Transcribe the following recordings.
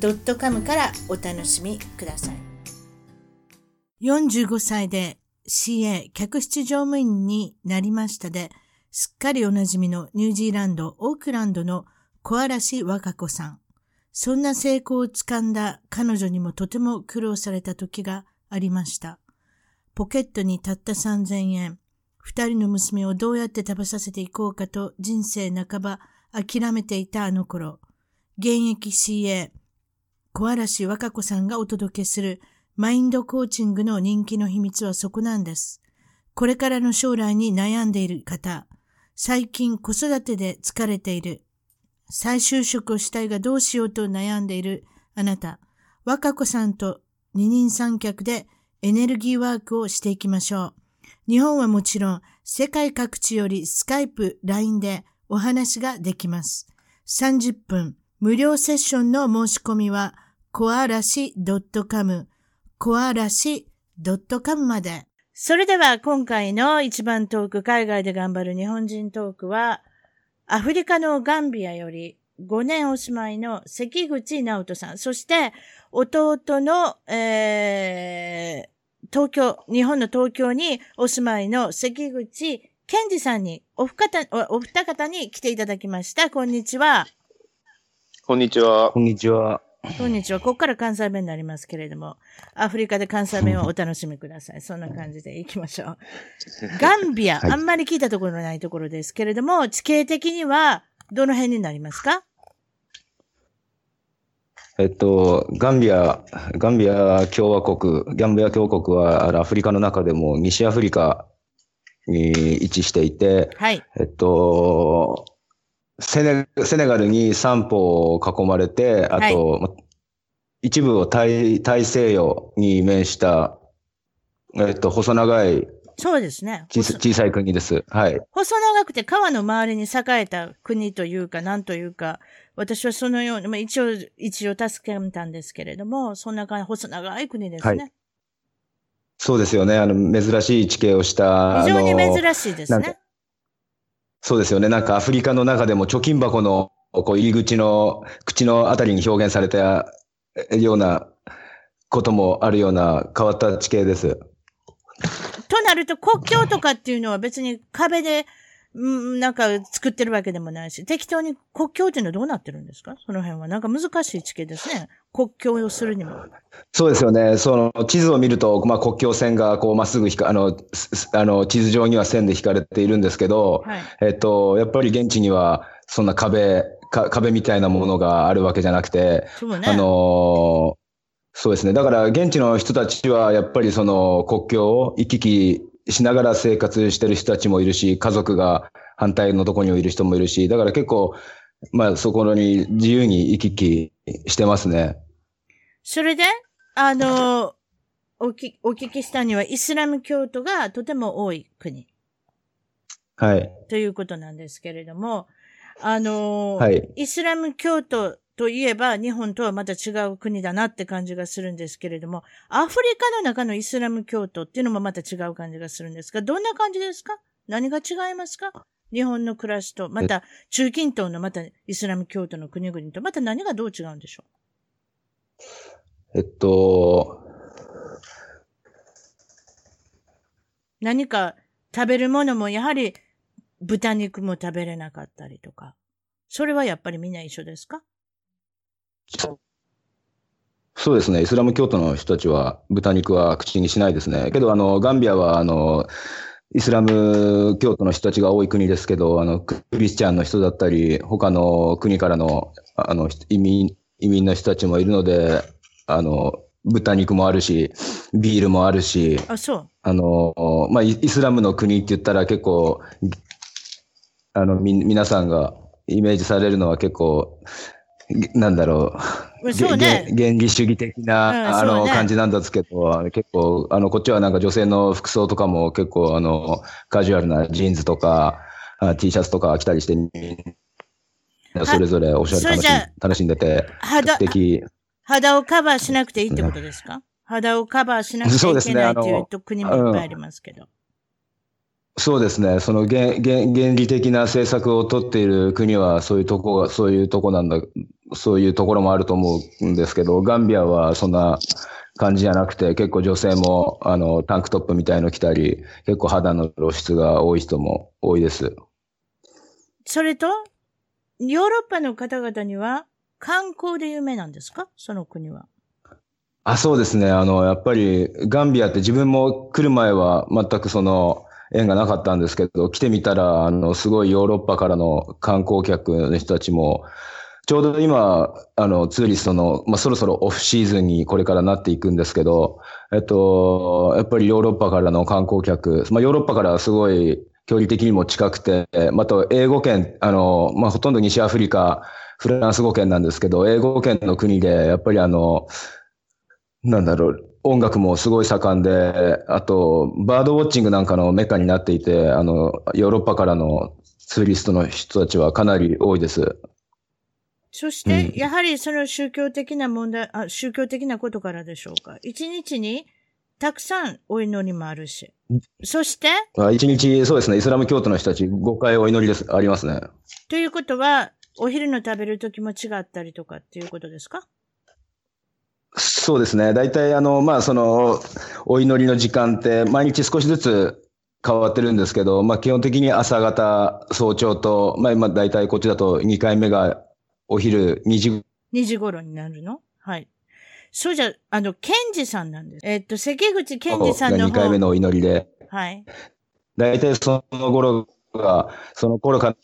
.com からお楽しみください45歳で CA 客室乗務員になりましたで、すっかりおなじみのニュージーランド、オークランドの小嵐和歌子さん。そんな成功をつかんだ彼女にもとても苦労された時がありました。ポケットにたった3000円。二人の娘をどうやって食べさせていこうかと人生半ば諦めていたあの頃。現役 CA、小嵐和歌子さんがお届けするマインドコーチングの人気の秘密はそこなんです。これからの将来に悩んでいる方、最近子育てで疲れている、再就職をしたいがどうしようと悩んでいるあなた、若子さんと二人三脚でエネルギーワークをしていきましょう。日本はもちろん世界各地よりスカイプ、LINE でお話ができます。30分無料セッションの申し込みは、コアラシ .com コアラシ .com まで。それでは今回の一番トーク、海外で頑張る日本人トークは、アフリカのガンビアより5年お住まいの関口直人さん、そして弟の、えー、東京、日本の東京にお住まいの関口健二さんに、お二方、お二方に来ていただきました。こんにちは。こんにちは。こんにちは。こんにちは。ここから関西弁になります。けれども、アフリカで関西弁をお楽しみください。そんな感じでいきましょう。ガンビア、あんまり聞いたところのないところです。けれども、地形的にはどの辺になります。かえっと、ガンビア、ガンビア共和国、ガンビア共和国はアフリカの中でも西アフリカに位置していて、はい。えっと、セネセネガルに三方を囲まれて、あと、はい、一部を大大西洋に面した、えっと、細長いそうですね。小さい国です。はい。細長くて川の周りに栄えた国というか、なんというか、私はそのように、まあ、一応、一応助けたんですけれども、そんな感じ、細長い国ですね。はい、そうですよね。あの、珍しい地形をした。非常に珍しいですね。そうですよね。なんかアフリカの中でも貯金箱のこう入り口の口のあたりに表現されたようなこともあるような変わった地形です。となると国境とかっていうのは別に壁でなんか作ってるわけでもないし、適当に国境っていうのはどうなってるんですか？その辺は。なんか難しい地形ですね。国境をするにも。そうですよね。その地図を見ると、まあ国境線がこうまっすぐ引か、あの、あの地図上には線で引かれているんですけど、はい、えっと、やっぱり現地にはそんな壁、か壁みたいなものがあるわけじゃなくて、ね、あの、そうですね。だから現地の人たちはやっぱりその国境を行き来しながら生活してる人たちもいるし、家族が反対のところにいる人もいるし、だから結構、まあそこに自由に行き来してますね。それで、あの、おき、お聞きしたにはイスラム教徒がとても多い国。はい。ということなんですけれども、あの、はい、イスラム教徒といえば日本とはまた違う国だなって感じがするんですけれども、アフリカの中のイスラム教徒っていうのもまた違う感じがするんですが、どんな感じですか？何が違いますか？日本の暮らしと、また中近東のまたイスラム教徒の国々と、また何がどう違うんでしょう？えっと、何か食べるものもやはり豚肉も食べれなかったりとか。それはやっぱりみんな一緒ですか？そうですね。イスラム教徒の人たちは豚肉は口にしないですね。けど、あの、ガンビアは、あの、イスラム教徒の人たちが多い国ですけど、あの、クリスチャンの人だったり、他の国からの、あの、移民、移民の人たちもいるので、あの、豚肉もあるし、ビールもあるし、あ、そう。あの、まあ、イスラムの国って言ったら結構、あの、み、皆さんがイメージされるのは結構、なんだろそうね。原理主義的な、うんあの、ね感じなんですけど、結構、あの、こっちはなんか女性の服装とかも結構、あの、カジュアルなジーンズとか、あ T シャツとか着たりして、みんなそれぞれおしゃれ楽し楽しんでて、肌。肌をカバーしなくていいってことですか？肌をカバーしなくちゃいけないっていうと国もいっぱいありますけど。そうですね。その原原原理的な政策を取っている国はそういうとこが、そういうとこなんだ、そういうところもあると思うんですけど、ガンビアはそんな感じじゃなくて、結構女性もあのタンクトップみたいの着たり、結構肌の露出が多い人も多いです。それと、ヨーロッパの方々には観光で有名なんですか？その国は。あ、そうですね。あの、やっぱりガンビアって自分も来る前は全くその縁がなかったんですけど、来てみたら、あの、すごいヨーロッパからの観光客の人たちも、ちょうど今、あの、ツーリストの、まあ、そろそろオフシーズンにこれからなっていくんですけど、えっと、やっぱりヨーロッパからの観光客、まあ、ヨーロッパからすごい距離的にも近くて、また英語圏、あの、まあ、ほとんど西アフリカ、フランス語圏なんですけど、英語圏の国で、やっぱりあの、なんだろう、音楽もすごい盛んで、あと、バードウォッチングなんかのメカになっていて、あの、ヨーロッパからのツーリストの人たちはかなり多いです。そして、うんやはりその宗教的な問題、あ、宗教的なことからでしょうか。一日にたくさんお祈りもあるし。そして、あ一日、そうですね、イスラム教徒の人たち5回お祈りです、ありますね。ということは、お昼の食べる時も違ったりとかっていうことですか？そうですね。大体、あの、まあ、その、お祈りの時間って、毎日少しずつ変わってるんですけど、まあ、基本的に朝方、早朝と、まあ、今、大体こっちだと2回目がお昼2時 ?2 時頃になるの？はい。そうじゃ、あの、ケンジさんなんです。えっと、関口ケンジさんがの2回目方。のお祈りで、はい。大体その頃が、その頃か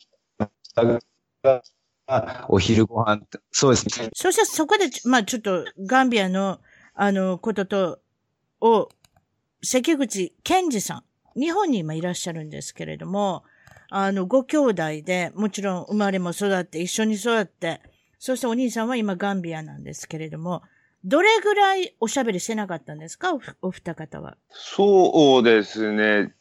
ら、お昼ご飯そうですね。そしてそこで、まあちょっと、ガンビアの、あの、ことと、を、関口健二さん、日本に今いらっしゃるんですけれども、あの、ご兄弟で、もちろん生まれも育って、一緒に育って、そしてお兄さんは今ガンビアなんですけれども、どれぐらいおしゃべりしてなかったんですか？お二方は。そうですね。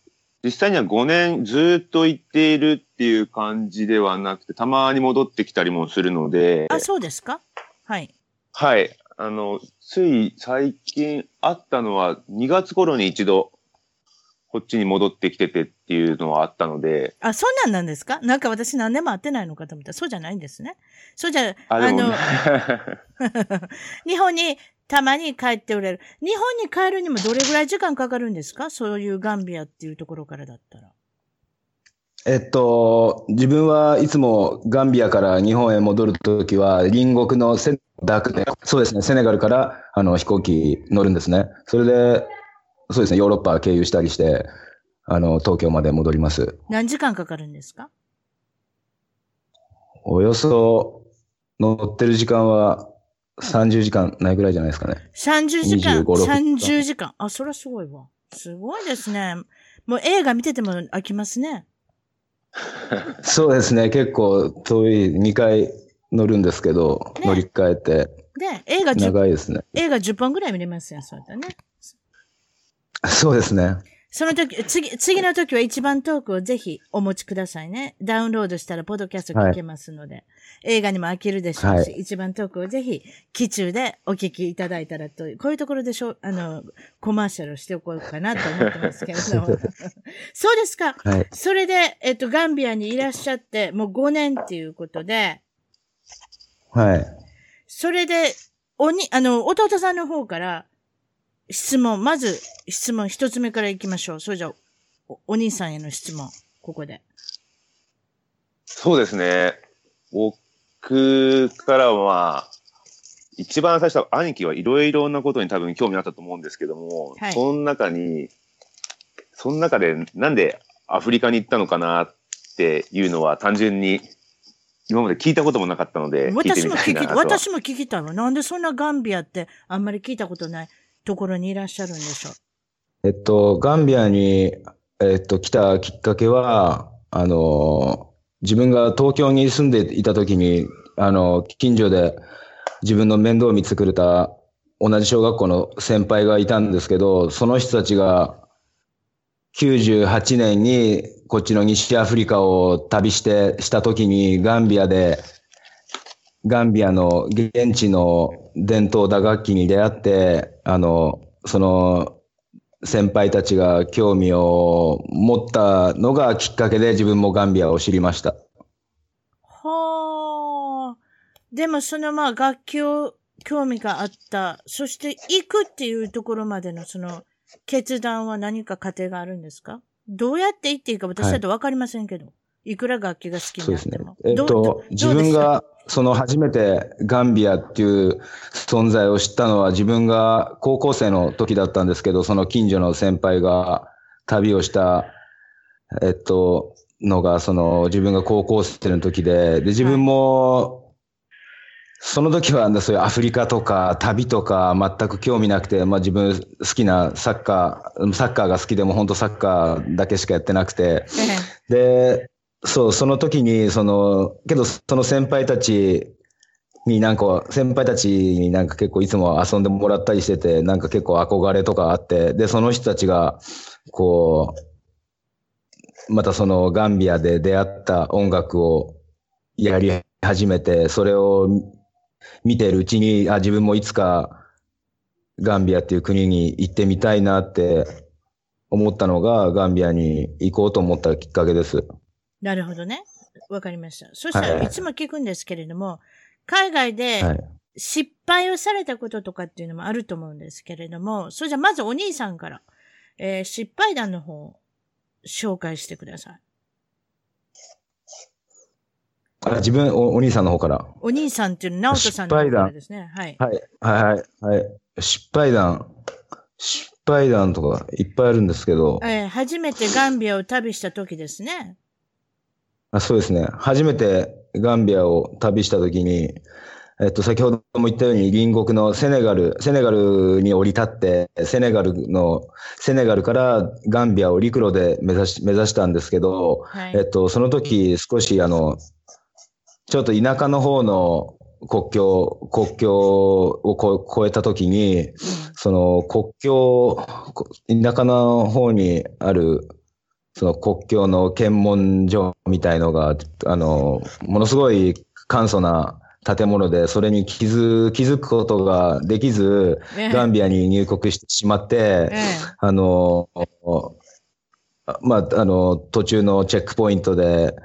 実際には5年ずっと行っているっていう感じではなくて、たまに戻ってきたりもするので、あ、そうですか？はい。はい。あの、つい最近あったのは2月頃に一度、こっちに戻ってきててっていうのはあったので、あ、そんなんなんですか？なんか私何年も会ってないのかと思ったら、そうじゃないんですね。そうじゃ、あ、でも、のね、日本にたまに帰っておられる。日本に帰るにもどれぐらい時間かかるんですか？そういうガンビアっていうところからだったら。えっと、自分はいつもガンビアから日本へ戻るときは、隣国のセダークで、そうですね、セネガルからあの飛行機乗るんですね。それで、そうですね、ヨーロッパ経由したりして、あの、東京まで戻ります。何時間かかるんですか？およそ乗ってる時間は30時間ないぐらいじゃないですかね。?30 時間？25 6 30時間。あ、それはすごいわ。すごいですね。もう映画見てても飽きますね。そうですね、結構遠い2回乗るんですけど、ね乗り換えてで、映画10、長いですね。映画10本ぐらい見れますよ、そうだね。そうですね。その時、次、次の時は一番トークをぜひお持ちくださいね。ダウンロードしたらポッドキャスト聞けますので、映画にも飽きるでしょうし、はい一番トークをぜひ、機中でお聞きいただいたらと、こういうところでしょ、あの、コマーシャルをしておこうかなと思ってますけれども。そうですか。はい。それで、えっと、ガンビアにいらっしゃって、もう5年っていうことで、はい。それで、おに、あの、弟さんの方から、質問、まず、質問一つ目から行きましょう。それじゃあお、お兄さんへの質問、ここで。そうですね。僕からは、まあ、一番最初は兄貴はいろいろなことに多分興味あったと思うんですけども、はいその中に、その中でなんでアフリカに行ったのかなっていうのは単純に今まで聞いたこともなかったので、私も聞き。私も聞きたいわ。なんでそんなガンビアってあんまり聞いたことないところにいらっしゃるんでしょう？えっと、ガンビアに、えっと、来たきっかけは、あの、自分が東京に住んでいた時に、あの、近所で、自分の面倒を見てくれた同じ小学校の先輩がいたんですけど、その人たちが98年にこっちの西アフリカを旅してした時にガンビアでガンビアの現地の伝統打楽器に出会ってあのその先輩たちが興味を持ったのがきっかけで自分もガンビアを知りました。はあ。でもそのまあ楽器を興味があった。そして行くっていうところまでのその決断は何か過程があるんですか？どうやって行っていいか私だとわかりませんけど。い、くら楽器が好きにそうですね。えっと、自分がその初めてガンビアっていう存在を知ったのは自分が高校生の時だったんですけど、その近所の先輩が旅をした、えっと、のが、その自分が高校生の時で、で、自分も、その時はそういうアフリカとか旅とか全く興味なくて、まあ自分好きなサッカー、サッカーが好きでも本当サッカーだけしかやってなくて、え。で、そう、その時に、その、けど、その先輩たちになんか、先輩たちになんか結構いつも遊んでもらったりしてて、なんか結構憧れとかあって、で、その人たちが、こう、またそのガンビアで出会った音楽をやり始めて、それを見てるうちに、あ、自分もいつかガンビアっていう国に行ってみたいなって思ったのが、ガンビアに行こうと思ったきっかけです。なるほどね。わかりました。そしたらはいいつも聞くんですけれども、海外ではい。失敗をされたこととかっていうのもあると思うんですけれども、それじゃあまずお兄さんから、えー失敗談の方を紹介してください。あ自分お、お兄さんの方から。お兄さんっていうのは、直人さんの方からですね。はい。はい、はい、はい、はい。失敗談。失敗談とかいっぱいあるんですけど、えー初めてガンビアを旅した時ですね。あそうですね。初めてガンビアを旅したときに、えっと、先ほども言ったように隣国のセネガル、セネガルに降り立って、セネガルの、セネガルからガンビアを陸路で目指し、目指したんですけど、はい。えっと、その時少しあの、ちょっと田舎の方の国境、国境をこ越えた時に、その国境、こ田舎の方にある、その国境の検問所みたいのが、あの、ものすごい簡素な建物で、それに気づ気づくことができず、ええ。ガンビアに入国してしまって、ええ。あの、あまあ、あの、途中のチェックポイントで、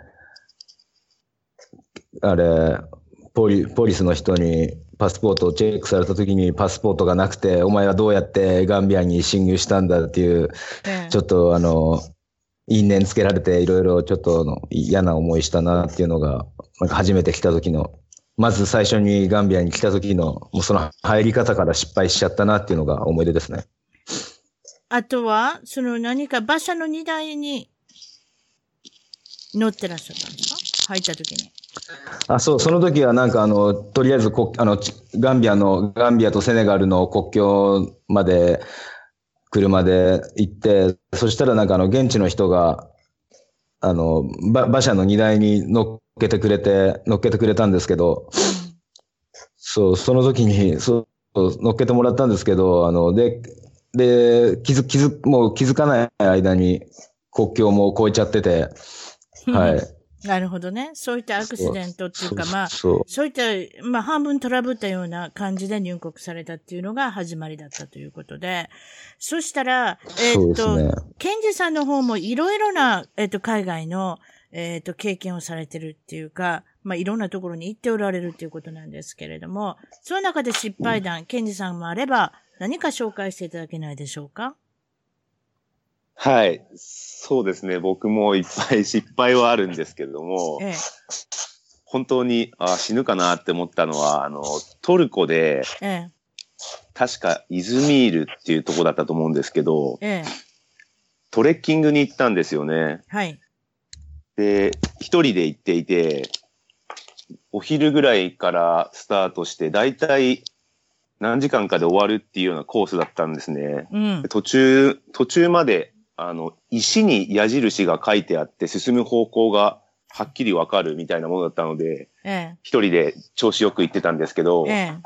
あれ、ポリ、ポリスの人にパスポートをチェックされた時にパスポートがなくて、お前はどうやってガンビアに侵入したんだっていう、ええ。ちょっとあの、因縁つけられていろいろちょっとあの嫌な思いしたなっていうのが、なんか初めて来た時の、まず最初にガンビアに来た時の、もうその入り方から失敗しちゃったなっていうのが思い出ですね。あとは、その何か馬車の荷台に乗ってらっしゃったんですか？入った時に。あ、そう、その時はなんかあの、とりあえずこ、あの、ちガンビアの、ガンビアとセネガルの国境まで、車で行って、そしたらなんかあの、現地の人が、あの、馬車の荷台に乗っけてくれて、乗っけてくれたんですけど、そう、その時に、そう、乗っけてもらったんですけど、あの、で、で、気づ、気づ、もう気づかない間に国境も越えちゃってて、はい。なるほどね。そういったアクシデントっていうか、まあ、そう。いった、まあ、半分トラブったような感じで入国されたっていうのが始まりだったということで、そしたら、えーっと、ね。ケンジさんの方もいろいろな、えーっと、海外の、えーっと、経験をされてるっていうか、まあ、いろんなところに行っておられるっていうことなんですけれども、その中で失敗談、ケンジさんもあれば、何か紹介していただけないでしょうか？はい。そうですね。僕もいっぱい 失敗はあるんですけれども、え本当にあ死ぬかなって思ったのは、あの、トルコで、え、え確かイズミールっていうとこだったと思うんですけど、え、ええ、トレッキングに行ったんですよね。はい。で、一人で行っていて、お昼ぐらいからスタートして、だいたい何時間かで終わるっていうようなコースだったんですね。うんで。途中、途中まで、あの、石に矢印が書いてあって進む方向がはっきりわかるみたいなものだったので、え一人で調子よく行ってたんですけどえ。、え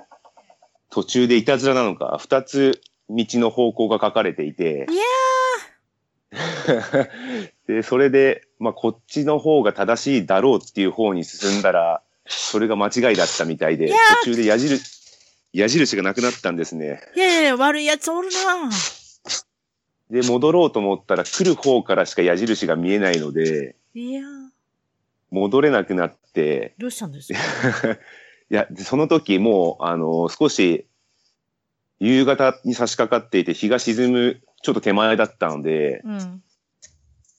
途中でいたずらなのか、二つ道の方向が書かれていてい、や で、それで、まあ、こっちの方が正しいだろうっていう方に進んだら、それが間違いだったみたいでいや、途中で矢印、矢印がなくなったんですね。いやいや、悪いやつおるな。で、戻ろうと思ったら、来る方からしか矢印が見えないので、いや、戻れなくなって、どうしたんですか？いや、でその時もう、あの、少し、夕方に差し掛かっていて、日が沈む、ちょっと手前だったので、うん。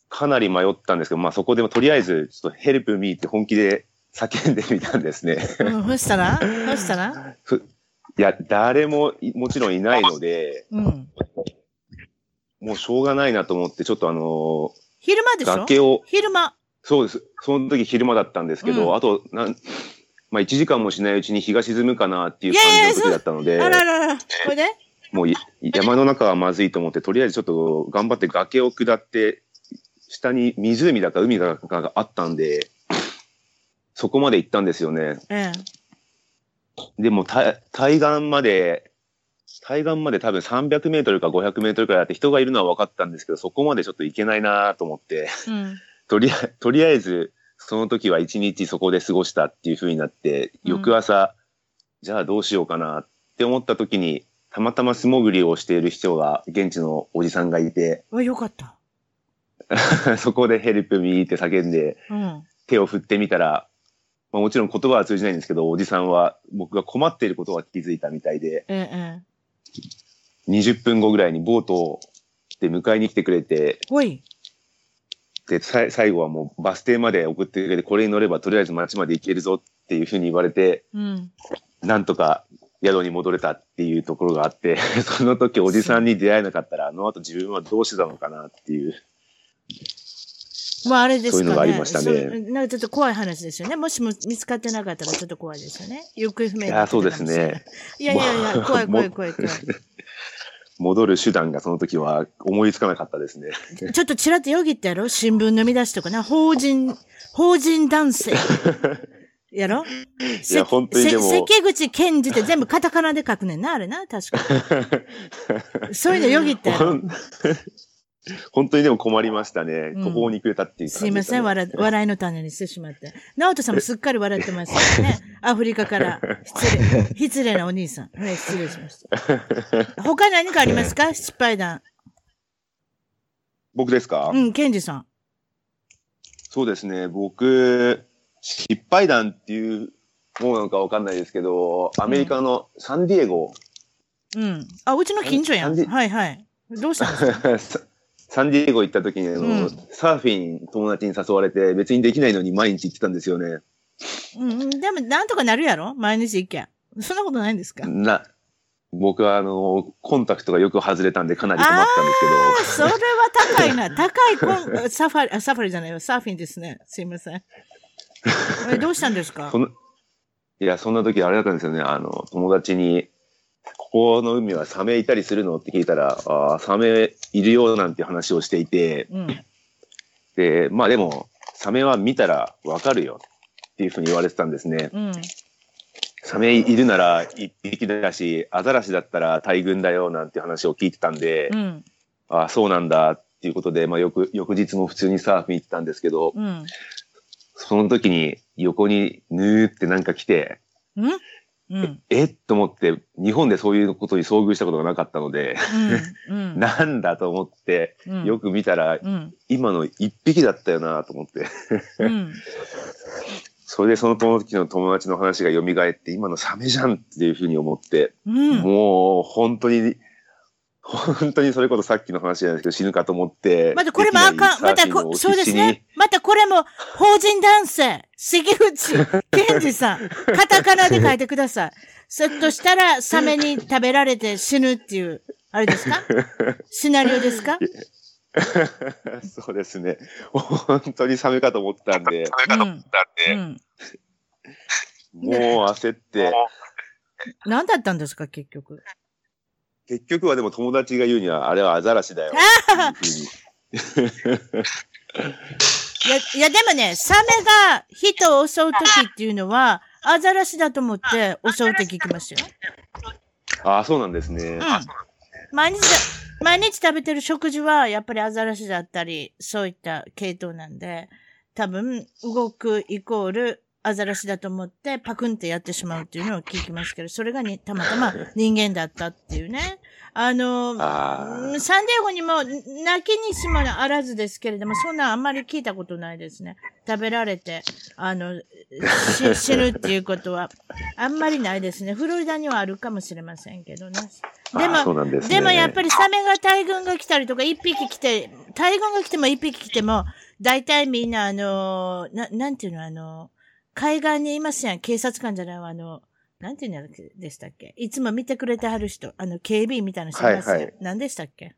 かなり迷ったんですけど、まあそこでもとりあえず、ちょっとヘルプミーって本気で叫んでみたんですね。うん、そしたら？そしたら？いや、誰もいもちろんいないので、うん。もうしょうがないなと思って、ちょっとあの昼間でしょ？崖を、昼間。そうです。その時昼間だったんですけど、うんあと、なん、まあ1時間もしないうちに日が沈むかなっていう感じの時だったので、あららら。これ？でもうい山の中はまずいと思って、とりあえずちょっと頑張って崖を下って、下に湖だか海だかがあったんで、そこまで行ったんですよね。えでも、た対岸まで、対岸まで多分300メートルか500メートルくらいあって人がいるのは分かったんですけど、そこまでちょっと行けないなと思って、え。うん。とりあとりあえず、その時は一日そこで過ごしたっていう風になって、うん翌朝、じゃあどうしようかなって思った時に、たまたま素潜りをしている人が、現地のおじさんがいて、あ、よかった。そこでヘルプミーって叫んで、うん。手を振ってみたら、まあ、もちろん言葉は通じないんですけど、おじさんは僕が困っていることは気づいたみたいで、ええ、ええ。20分後ぐらいにボートで迎えに来てくれて、ほい。で、さい最後はもうバス停まで送ってくれて、これに乗ればとりあえず街まで行けるぞっていうふうに言われて、うん。なんとか宿に戻れたっていうところがあって、その時おじさんに出会えなかったら、あの後自分はどうしてたのかなっていう。まああれですかね。そういうのがありましたねそなんかちょっと怖い話ですよね。もしも見つかってなかったらちょっと怖いですよね。行方不明いや、そうですね。。いやいやいや、怖い怖い怖い怖い。戻る手段がその時は思いつかなかったですね。ちょっとちらっとよぎったやろ新聞の見出しとかな。法人、法人男性。やろいや本当にでもせ関口健二って全部カタカナで書くねんな、あれな、確か。そういうのよぎったやろ。本当にでも困りましたね。うん途方に暮れたっていう感じすいません、笑 笑いの種にしてしまって。直人さんもすっかり笑ってますよね。アフリカから。失礼。失礼なお兄さん。はい、失礼しました。他何かありますか？失敗談。僕ですか、うん、ケンジさん。そうですね。僕、失敗談っていうものなのかわかんないですけど、アメリカのサンディエゴ、うん。あ、うちの近所やん。はいはい。どうしたんですか？ササンディエゴ行った時にあの、うんサーフィン友達に誘われて別にできないのに毎日行ってたんですよね。うんうん、でも、なんとかなるやろ？毎日行け。そんなことないんですか？な、僕はあの、コンタクトがよく外れたんでかなり困ったんですけど、それは高いな。高いコン、サファリ、あサファリじゃないよ。サーフィンですね。すいません。え、どうしたんですか？いや、そんな時あれだったんですよね。あの、友達に、ここの海はサメいたりするの？って聞いたら、ああ、サメいるよなんて話をしていて、うん。で、まあでも、サメは見たらわかるよっていうふうに言われてたんですね。うん。サメいるなら一匹だし、アザラシだったら大群だよなんて話を聞いてたんで、うん。ああ、そうなんだっていうことで、まあ翌、翌日も普通にサーフィン行ってたんですけど、うん。その時に横にヌーってなんか来て、うんうん。え？っと思って、日本でそういうことに遭遇したことがなかったので、うん。うん。なんだと思って、うんよく見たら、うん。今の一匹だったよなと思って。うん。それでその時の友達の話が蘇って、今のサメじゃんっていうふうに思って、うん。もう本当に、本当にそれこそさっきの話じゃないですけど死ぬかと思って。またこれもあかん。またこ、そうですね。。またこれも、法人男性、関口健二さん、カタカナで書いてください。そっとしたら、サメに食べられて死ぬっていう、あれですか？シナリオですか？そうですね。本当にサメかと思ったんで、うん。うん。もう焦って、何だったんですか、結局？結局はでも友達が言うには、あれはアザラシだよ。いや、いやでもね、サメが人を襲うときっていうのは、アザラシだと思って襲うって聞きますよ。ああ、そうなんですね。うん。毎日だ、毎日食べてる食事は、やっぱりアザラシだったり、そういった系統なんで、多分、動くイコール、アザラシだと思って、パクンってやってしまうっていうのを聞きますけど、それがに、たまたま人間だったっていうね。あの、あーサンディエゴにも、泣きにしもあらずですけれども、そんなあんまり聞いたことないですね。食べられて、あの、し 死ぬっていうことは、あんまりないですね。フロリダにはあるかもしれませんけどね。でもですねでもやっぱりサメが大群が来たりとか、一匹来て、大群が来ても一匹来ても、大体みんなあの、な、なんていうのあの、海岸にいますやん。警察官じゃないわ、あの、なんていうんでしたっけ？いつも見てくれてはる人、あの、警備員みたいな人いますやん。はいはい何でしたっけ？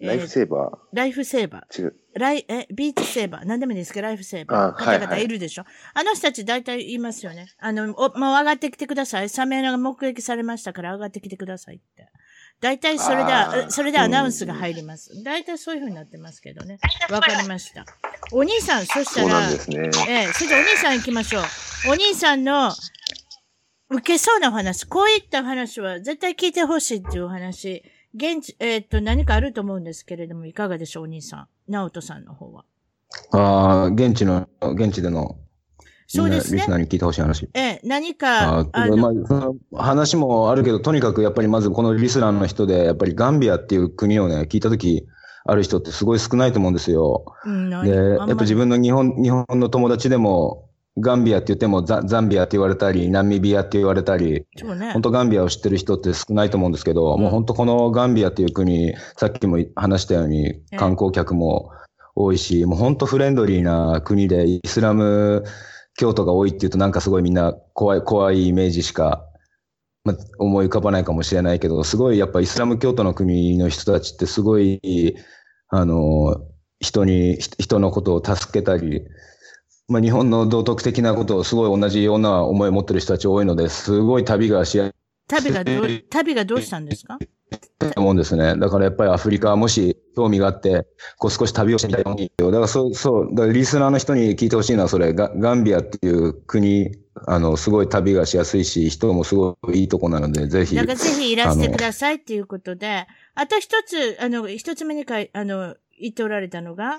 ライフセーバライフセーバー。ー違う。ライ、え、ビーチセーバー。何でもいいですけど、ライフセーバー。方々いるでしょ？あの人たち大体いますよね。あの、お、もう上がってきてください。サメが目撃されましたから上がってきてくださいって。大体それであーそれでアナウンスが入ります。大体そういう風になってますけどね。わかりました。お兄さん、そしたら、ね。ええ、それでお兄さん行きましょう。お兄さんの受けそうなお話、こういった話は絶対聞いてほしいっていうお話、現地、えーっと、何かあると思うんですけれども、いかがでしょう、お兄さん。直人さんの方は。ああ、現地の、現地での、そうですねリス。ナーに聞いてほしい話。ええ、何あか、ああの、まあ、その話もあるけど、とにかくやっぱりまずこのリスナーの人で、やっぱりガンビアっていう国をね、聞いたとき、ある人ってすごい少ないと思うんですよ。うん、で、やっぱ自分の日本、日本の友達でも、ガンビアって言ってもザザンビアって言われたり、ナミビアって言われたり、ね本。当ガンビアを知ってる人って少ないと思うんですけど、うんもう本当このガンビアっていう国、さっきも話したようにえ観光客も多いし、もう本当フレンドリーな国でイスラム教徒が多いっていうとなんかすごいみんな怖い、怖いイメージしか、ま、思い浮かばないかもしれないけど、すごいやっぱイスラム教徒の国の人たちってすごい、あの、人に、人のことを助けたり、まあ、日本の道徳的なことをすごい同じような思いを持ってる人たち多いので、すごい旅がしや旅がどう、旅がどうしたんですか？と思うんですね。だからやっぱりアフリカはもし興味があって、こう少し旅をしてみたいと思うよ。だからそう、そう、だからリスナーの人に聞いてほしいのはそれ、ガガンビアっていう国、あの、すごい旅がしやすいし、人もすごいいいとこなので、ぜひ。だからぜひいらしてくださいっていうことで、あと一つ、あの、一つ目にかい、あの、言っておられたのが、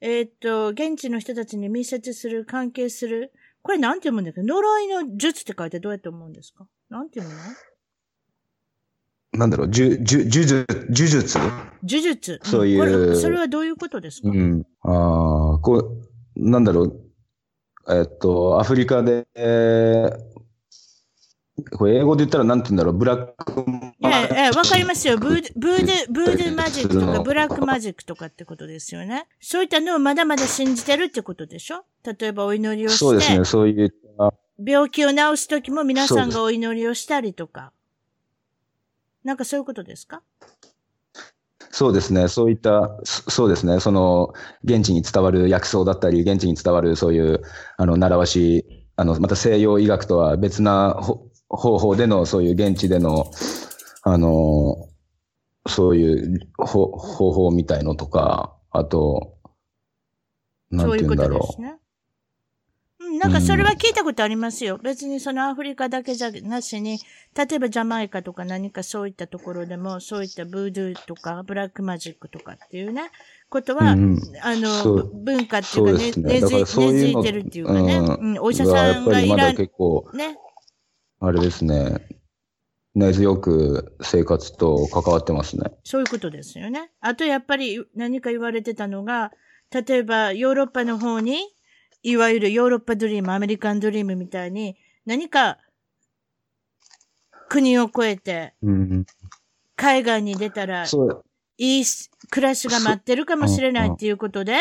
えーっと、現地の人たちに密接する、関係する、これなんて読むんだっけ？呪いの術って書いてどうやって思うんですか？なんて読むの？なんだろう、呪、術、呪術？呪術？んそういうそれはどういうことですか、うん。ああ、こう、なんだろう、えっと、アフリカで、えーこれ英語で言ったらなんて言うんだろう、 blackええ、ええ、わかりますよ。 voo voodoo、voodoo magic とか、 black magic とかってことですよね。そういったのをまだまだ信じてるってことでしょ？例えばお祈りをして、そうですね、そういった、病気を治すときも皆さんがお祈りをしたりとか。なんかそういうことですか？そうですね、そういった、そそうですね、その、現地に伝わる薬草だったり、現地に伝わるそういう、あの、習わし、あの、また西洋医学とは別なほ方法での、そういう現地での、あの、そういうほ方法みたいのとか、あと、なんて言うんだろう。ですね。うん、なんかそれは聞いたことありますよ。別にそのアフリカだけじゃなしに、例えばジャマイカとか何かそういったところでも、そういったブードゥーとかブラックマジックとかっていうね、ことは、うんあその、う文化っていうかね。根付いてるっていうかね、うんうん、お医者さんがいらん、結構、ね、あれですね。根強く生活と関わってますね。そういうことですよね。あとやっぱり何か言われてたのが、例えばヨーロッパの方に、いわゆるヨーロッパドリーム、アメリカンドリームみたいに、何か国を越えてうん。海外に出たら、いい暮らしが待ってるかもしれないっていうことで、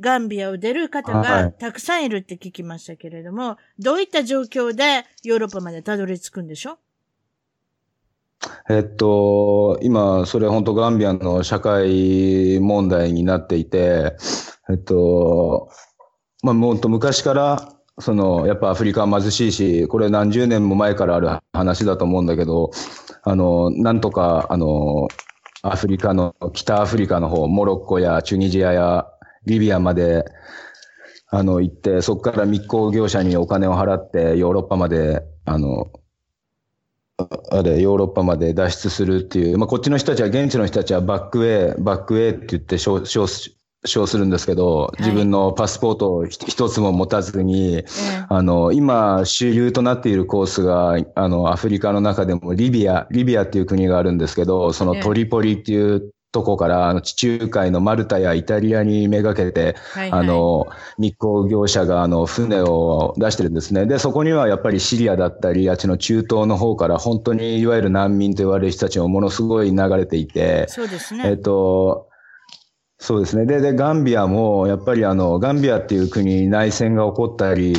ガンビアを出る方はい。がたくさんいるって聞きましたけれども、どういった状況でヨーロッパまでたどり着くんでしょ？えっと、今、それ本当ガンビアの社会問題になっていて、えっと、まあ、もっと昔から、その、やっぱアフリカは貧しいし、これ何十年も前からある話だと思うんだけど、あの、なんとか、あの、アフリカの、北アフリカの方、モロッコやチュニジアやリビアまで、あの、行って、そこから密航業者にお金を払って、ヨーロッパまで、あの、あれ、ヨーロッパまで脱出するっていう、まあ、こっちの人たちは、現地の人たちはバックウェイ、バックウェイって言って称するんですけど、い自分のパスポートをひ一つも持たずに、えあの、今、主流となっているコースが、あの、アフリカの中でもリビア、リビアっていう国があるんですけど、そええのトリポリっていうとこから、あの、地中海のマルタやイタリアにめがけて、はいはいあの、密航業者が、あの、船を出してるんですね。で、そこにはやっぱりシリアだったり、あっちの中東の方から、本当にいわゆる難民と言われる人たちもものすごい流れていて、そうですえっね。と、そうですね。で、で、ガンビアも、やっぱりあの、ガンビアっていう国に内戦が起こったりっ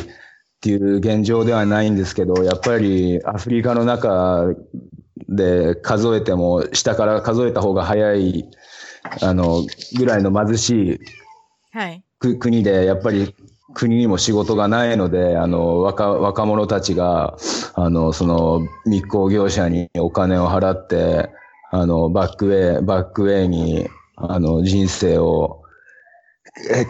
ていう現状ではないんですけど、やっぱりアフリカの中で数えても、下から数えた方が早い、あの、ぐらいの貧しいはい。く国で、やっぱり国にも仕事がないので、あの、若、若者たちが、あの、その、密航業者にお金を払って、あの、バックウェイ、バックウェイに、あの、人生を、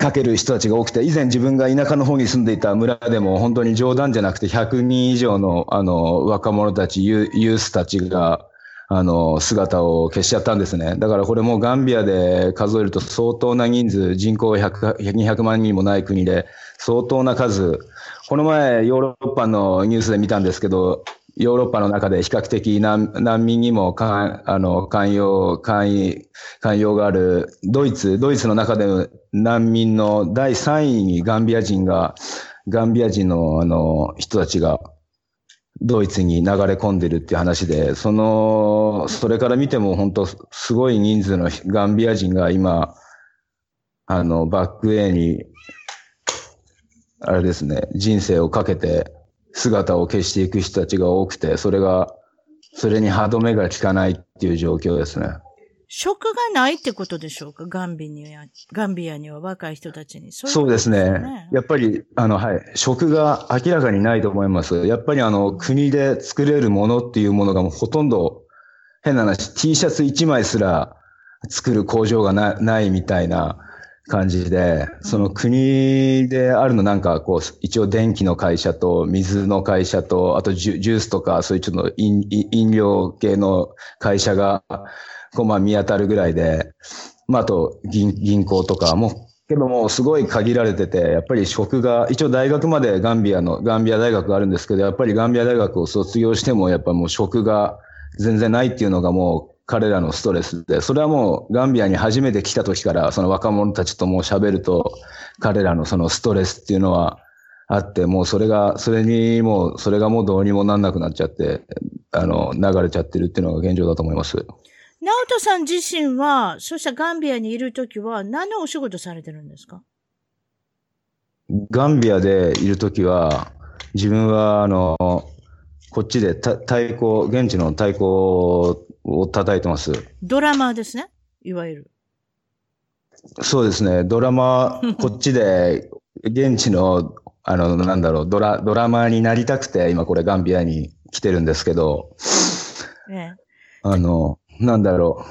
かける人たちが多くて、以前自分が田舎の方に住んでいた村でも本当に冗談じゃなくて100人以上のあの若者たち、ユユースたちがあの姿を消しちゃったんですね。だからこれもガンビアで数えると相当な人数、人口100 200万人もない国で相当な数、この前ヨーロッパのニュースで見たんですけど、ヨーロッパの中で比較的難難民にもかあの寛容、寛、寛容があるドイツ、ドイツの中での難民の第3位にガンビア人が、ガンビア人のあの人たちがドイツに流れ込んでるっていう話で、その、それから見ても本当すごい人数のガンビア人が今、あの、バックウェイに、あれですね、人生をかけて姿を消していく人たちが多くて、それが、それに歯止めが効かないっていう状況ですね。職がないってことでしょうか？ガンビには、ガンビアには若い人たちに。そういうそうですね。やっぱり、あの、はい。職が明らかにないと思います。やっぱりあの、国で作れるものっていうものがもうほとんど、変な話、T シャツ1枚すら作る工場がなないみたいな感じで、その国であるのなんかこう、一応電気の会社と水の会社と、あとジュジュースとかそういうちょっと飲飲料系の会社が、こうまあ見当たるぐらいで、まああと銀銀行とかも、けどもすごい限られてて、やっぱり職が、一応大学までガンビアの、ガンビア大学があるんですけど、やっぱりガンビア大学を卒業しても、やっぱもう職が全然ないっていうのがもう彼らのストレスで、それはもうガンビアに初めて来た時から、その若者たちともう喋ると、彼らのそのストレスっていうのはあって、もうそれが、それにもう、それがもうどうにもなんなくなっちゃって、あの、流れちゃってるっていうのが現状だと思います。ナオトさん自身は、そうしたガンビアにいるときは、何のお仕事されてるんですか？ガンビアでいるときは、自分は、あの、こっちでた太鼓、現地の太鼓を叩いてます。ドラマーですね？いわゆる。そうですね。ドラマ、こっちで、現地の、あの、なんだろう、ドラ、ドラマーになりたくて、今これガンビアに来てるんですけど、ええ。あの、なんだろ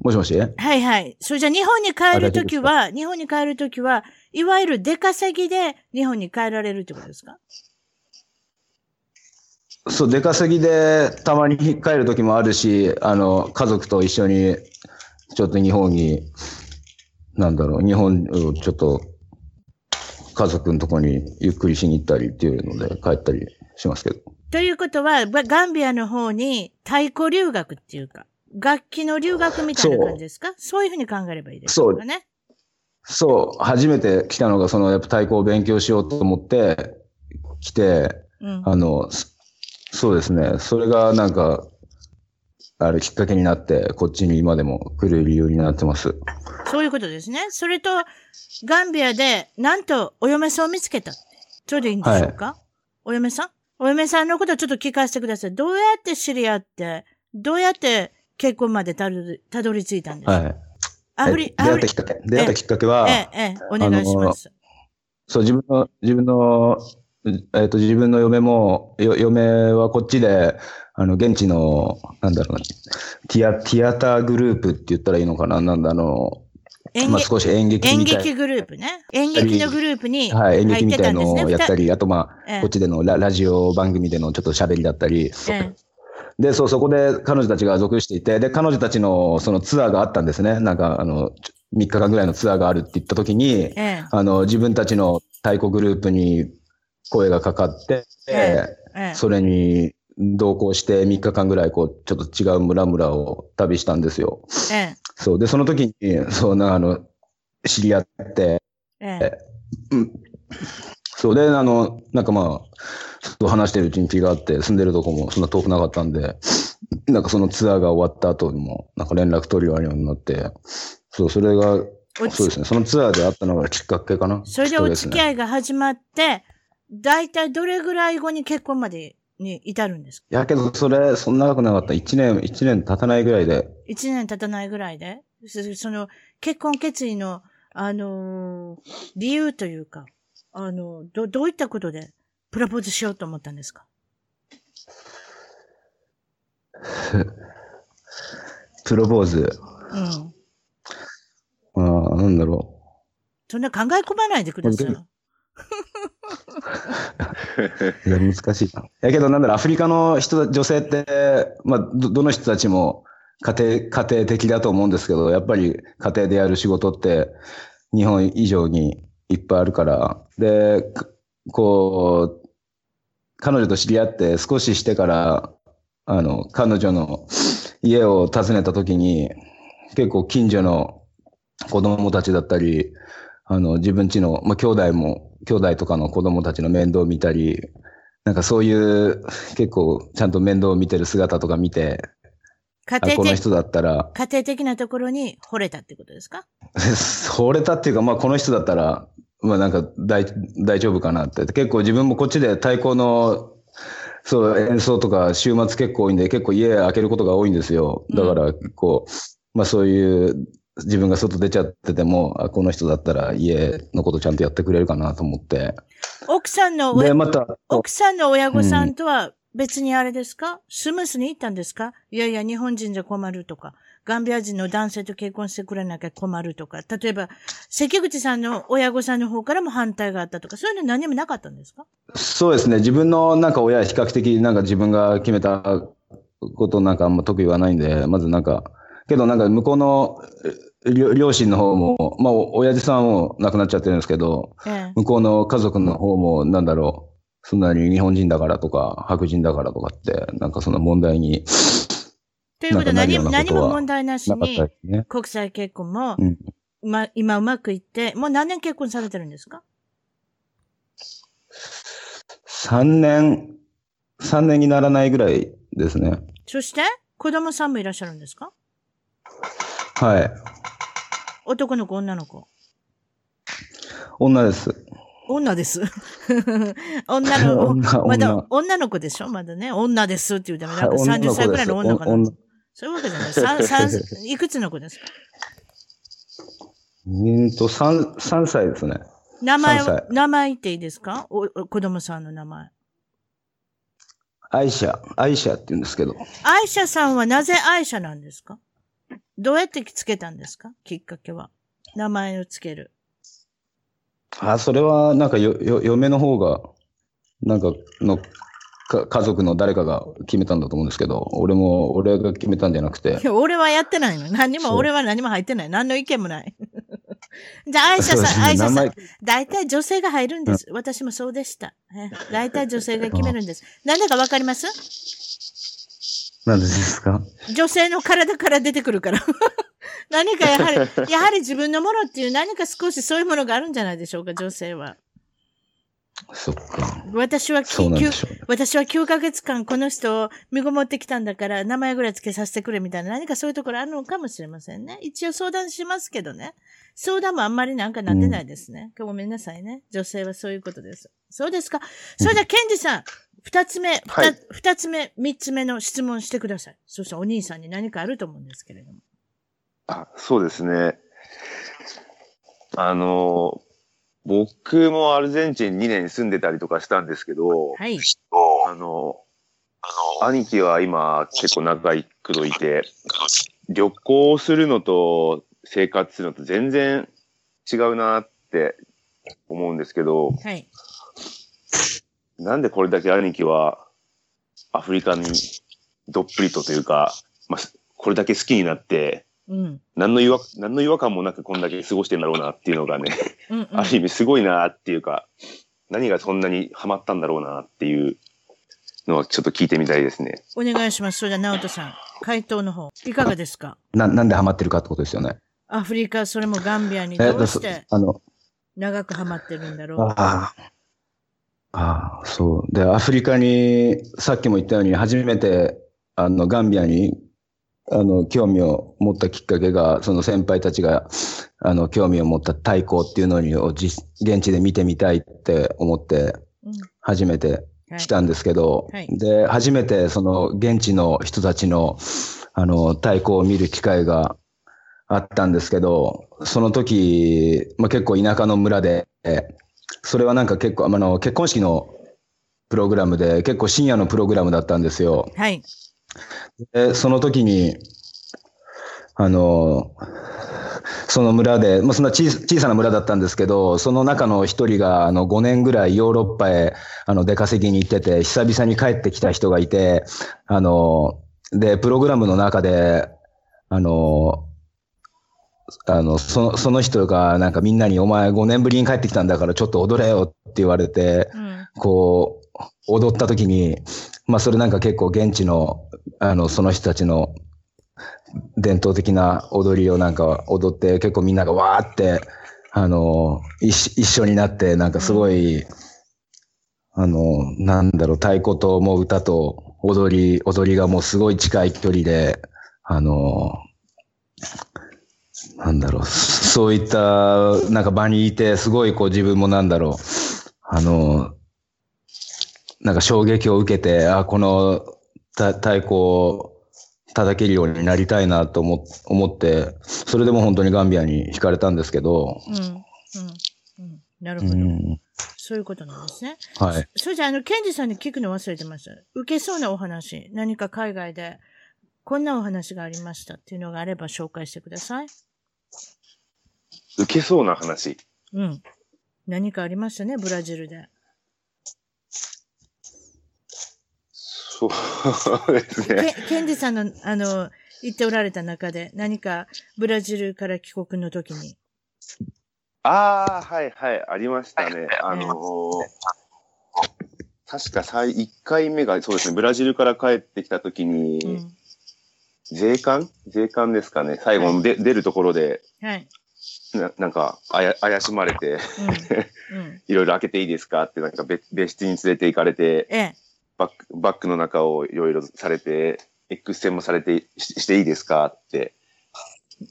う。もしもし？はいはい。それじゃあ日本に帰るときは、日本に帰るときは、いわゆる出稼ぎで日本に帰られるってことですか？そう、出稼ぎでたまに帰る時もあるし、あの、家族と一緒に、ちょっと日本に、なんだろう、日本をちょっと、家族のとこにゆっくりしに行ったりっていうので帰ったりしますけど。ということは、ばガンビアの方に太鼓留学っていうか、楽器の留学みたいな感じですか？そういうふうに考えればいいですかね。そう、初めて来たのが、その、やっぱ太鼓を勉強しようと思って、来て、うん。あの、そそうですね。それがなんか、あれきっかけになって、こっちに今でも来る理由になってます。そういうことですね。それと、ガンビアで、なんとお嫁さんを見つけた。それでいいんでしょうか、お嫁さん？お嫁さんのことをちょっと聞かせてください。どうやって知り合って、どうやって結婚までたどりたどり着いたんですか、はい。アフリ、え出会ったきっかけ。出会ったきっかけは、ええ、ええ、お願いします。そう、自分の、自分の、えっ、と、自分の嫁も、よ嫁はこっちで、あの、現地の、なんだろうな、ティア、ティアターグループって言ったらいいのかななんだ、あの、まあ、少し演劇演みたい劇グループね。演劇のグループにはい、演劇みたいの。をやったり、あとまあ、ええこっちでのララジオ番組でのちょっと喋りだったり、ええで、そう、そこで彼女たちが属していて、で、彼女たちのそのツアーがあったんですね。なんか、あの、3日間ぐらいのツアーがあるって言った時に、ええあの、自分たちの太鼓グループに声がかかって、えええそれに同行して3日間ぐらい、こう、ちょっと違う村々を旅したんですよ。ええ。そう。で、その時に、そうな、あの、知り合って、ええ。そう。で、あの、なんかまあ、そう話してるうちに気があって、住んでるとこもそんな遠くなかったんで、なんかそのツアーが終わった後にも、なんか連絡取るようになって、そう、それが、そうですね、そのツアーであったのがきっかけかな。それでお付き合いが始まって、だいたいどれぐらい後に結婚までに至るんですか？いやけど、それ、そんな長くなかった。一年、一年経たないぐらいで。一年経たないぐらいで？そその結婚決意の、あのー理由というか、あのど、どういったことでプロポーズしようと思ったんですか？プロポーズ？うん。ああ、なんだろそんな考え込まないでください。いや、難しいな。やけど、なんだろう、アフリカの人、女性って、まあ、ど、どの人たちも家庭、家庭的だと思うんですけど、やっぱり家庭でやる仕事って、日本以上にいっぱいあるから、で、こう、彼女と知り合って少ししてから、あの、彼女の家を訪ねた時に、結構近所の子供たちだったり、あの、自分家の、まあ、兄弟も、兄弟とかの子供たちの面倒を見たり、なんかそういう、結構、ちゃんと面倒を見てる姿とか見て、家あこの人だったら、家庭的なところに惚れたってことですか？惚れたっていうか、まあ、この人だったら、まあ、なんか大、大丈夫かなって。結構自分もこっちで太鼓の、そう、演奏とか週末結構多いんで、結構家開けることが多いんですよ。だから、こう、まあそういう、自分が外出ちゃってても、あこの人だったら家のことちゃんとやってくれるかなと思って。奥さんのおで、また、奥さんの親御さんとは別にあれですか、スムースに行ったんですか？いやいや、日本人じゃ困るとか、ガンビア人の男性と結婚してくれなきゃ困るとか、例えば、関口さんの親御さんの方からも反対があったとか、そういうの何もなかったんですか？そうですね。自分のなんか親は比較的なんか自分が決めたことなんかあんま得意はないんで、まずなんか、けどなんか向こうのえ両両親の方も、まあお親父さんも亡くなっちゃってるんですけど、ええ。向こうの家族の方もなんだろう、そんなに日本人だからとか白人だからとかって、なんかその問題にということは何も問題なしに。国際結婚も、うんま、今うまくいって、もう何年結婚されてるんですか？3年、3年にならないぐらいですね。そして、子供さんもいらっしゃるんですか？はい。男の子、女の子。女です。女です。女の子、女まだ女女の子でしょ？まだね。女ですって言うても、なんかはい女の30子歳くらいの女かな。そういうわけじゃない。さんさん いくつの子ですか？うんと、3、3歳ですね。名前3は、歳名前言っていいですか？おお子供さんの名前。アイシャ、アイシャって言うんですけど。アイシャさんはなぜアイシャなんですか？どうやってつけたんですか？きっかけは。名前をつける。あ、それはなんかよ、よ、嫁の方が、なんかの、か家族の誰かが決めたんだと思うんですけど、俺も、俺が決めたんじゃなくてい、や俺はやってないの。何も、俺は何も入ってない。何の意見もない。じゃあ、アイシャさん、アイシャさん。大体女性が入るんです。私もそうでした。え大体女性が決めるんです。なんでかわかります？なんでですか？女性の体から出てくるから。何かやはり、やはり自分のものっていう何か少しそういうものがあるんじゃないでしょうか、女性は。そっか。私はね。私は9ヶ月間この人を身ごもってきたんだから名前ぐらい付けさせてくれみたいな何かそういうところあるのかもしれませんね。一応相談しますけどね。相談もあんまりなんかなってないですね。ごめんなさいね。女性はそういうことです。そうですか。それでは、ケンジさん、二つ目、二はい二つ目、三つ目の質問してください。そしたらお兄さんに何かあると思うんですけれども。あそうですね。あの、僕もアルゼンチン2年住んでたりとかしたんですけど、はい。あの、兄貴は今結構仲良くといて、旅行するのと生活するのと全然違うなって思うんですけど、はい。なんでこれだけ兄貴はアフリカにどっぷりとというか、まあ、これだけ好きになって、うん。何の違和何の違和感もなくこんだけ過ごしてんだろうなっていうのがね、うん、うん。ある意味すごいなっていうか、何がそんなにハマったんだろうなっていうのはちょっと聞いてみたいですね。お願いします。それでは、直人さん。回答の方、いかがですか？な、なんでハマってるかってことですよね。アフリカ、それもガンビアにえどうしてあの、長くハマってるんだろう。ああ。ああ、そう。で、アフリカに、さっきも言ったように、初めて、あの、ガンビアに、あの、興味を持ったきっかけが、その先輩たちが、あの、興味を持った太鼓っていうのに、を実現地で見てみたいって思って、うん。初めてはい来たんですけど、はいで、初めてその現地の人たちの、あの、太鼓を見る機会があったんですけど、その時、まあ、結構田舎の村で、それはなんか結構、あの、結婚式のプログラムで、結構深夜のプログラムだったんですよ。はい。で、その時に、あの、その村で、まあ、そんな小小さな村だったんですけど、その中の一人が、あの、5年ぐらいヨーロッパへ、あの、出稼ぎに行ってて、久々に帰ってきた人がいて、あの、で、プログラムの中で、あの、あの、その、その人が、なんかみんなに、お前5年ぶりに帰ってきたんだから、ちょっと踊れよって言われて、うん。こう、踊った時に、まあそれなんか結構現地の、あの、その人たちの伝統的な踊りをなんか踊って、結構みんながわーって、あの、一一緒になって、なんかすごい、あの、なんだろう、太鼓ともう歌と踊り、踊りがもうすごい近い距離で、あの、なんだろう、そういった、なんか場にいて、すごいこう自分もなんだろう、あの、なんか衝撃を受けて、あ、このた太鼓を叩けるようになりたいなと思思って、それでも本当にガンビアに惹かれたんですけど、うん。うん。うん。なるうほど。ん、そういうことなんですね。はい。それじゃあ、あの、ケンジさんに聞くの忘れてました。受けそうなお話、何か海外で、こんなお話がありましたっていうのがあれば紹介してください。受けそうな話。うん。何かありましたね、ブラジルで。そうですね。ケケンジさんの、あの、言っておられた中で、何かブラジルから帰国の時に。ああ、はいはい、ありましたね。あのー確か最1回目が、そうですね、ブラジルから帰ってきたときに、うん。税関？税関ですかね。最後ので、出るところで、はい。ななんかあや、怪しまれて、うん。うん。いろいろ開けていいですか？って、なんか別別室に連れて行かれて、ええ。バッグバッグの中をいろいろされて、X 線もされてししていいですか？って、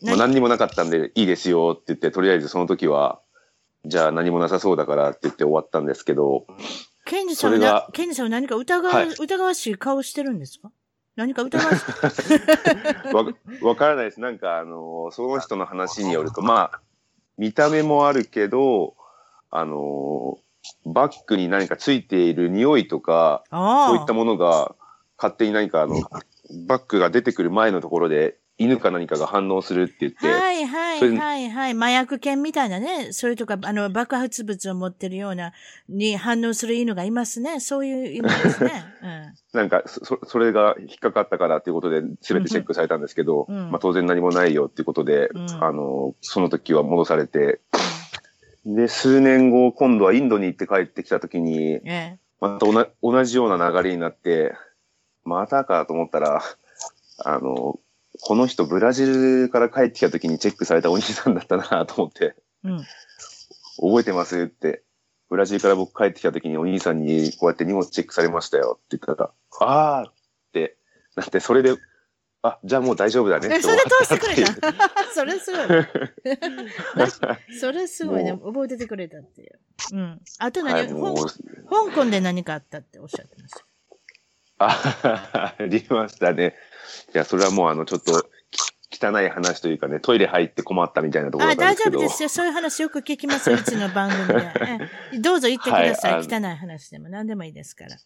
もう何にもなかったんでいいですよって言って、とりあえずその時は、じゃあ何もなさそうだからって言って終わったんですけど、ケンジさんはさんは何か疑わ、はい疑わしい顔してるんですか？何か疑わしい？わわからないです。なんか、あのその人の話によると、まあ、見た目もあるけど、あのバッグに何かついている匂いとか。そういったものが勝手に何かあの、バッグが出てくる前のところで、犬か何かが反応するって言って、はいはいはいはい。麻薬犬みたいなね。それとか、あの、爆発物を持ってるような、に反応する犬がいますね。そういう意味ですね。なんかそ、そそれが引っかかったからっていうことで、全てチェックされたんですけど、うんまあ当然何もないよっていうことで、うんあの、その時は戻されて、で、数年後、今度はインドに行って帰ってきた時に、うん。えまた同じような流れになって、またかと思ったら、あの、この人ブラジルから帰ってきた時にチェックされたお兄さんだったなと思って、え。うん。覚えてますって、ブラジルから僕帰ってきた時にお兄さんにこうやって荷物チェックされましたよって言ったら、あーってなって、それで、あ、じゃあもう大丈夫だねってえそれ終わった通してくれっていうた？それすごい。それすごいね。覚えててくれたっていう。うん。あと何、はい、香、香港で何かあったっておっしゃってました？あ、ありましたね。いや、それはもうあの、ちょっと、き汚い話というかね、トイレ入って困ったみたいなところだあ、大ったんですけど。丈夫ですよ。そういう話よく聞きますよ。うちの番組で。ええどうぞ言ってください。はいあ汚い話でも何でもいいですから。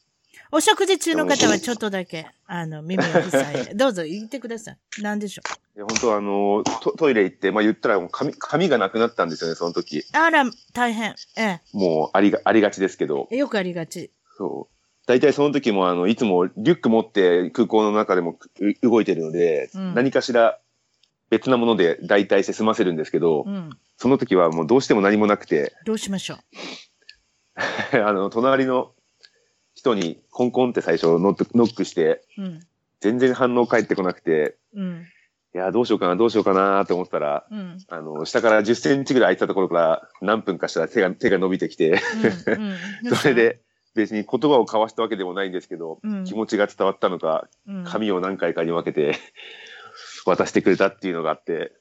お食事中の方はちょっとだけ、あの、耳を塞いで。どうぞ言ってください。何でしょいや本当あのト、トイレ行って、まあ言ったらもう髪、髪がなくなったんですよね、その時。う。あら、大変。えもうありが、ありがちですけど。え。よくありがち。そう。大体その時もあの、いつもリュック持って空港の中でもう動いてるので、うん何かしら別なもので代替して済ませるんですけど、うん。その時はもうどうしても何もなくて、どうしましょ あの、隣の人にコンコンって最初ノックノックして、う。うん。全然反応返ってこなくて、うん。いや、どうしようかな、どうしようかなと思ったら、うん。あの、下から10センチぐらい空いてたところから何分かしたら手が、手が伸びてきて。それで別に言葉を交わしたわけでもないんですけど、うん、気持ちが伝わったのか、うん、紙を何回かに分けて 渡してくれたっていうのがあって、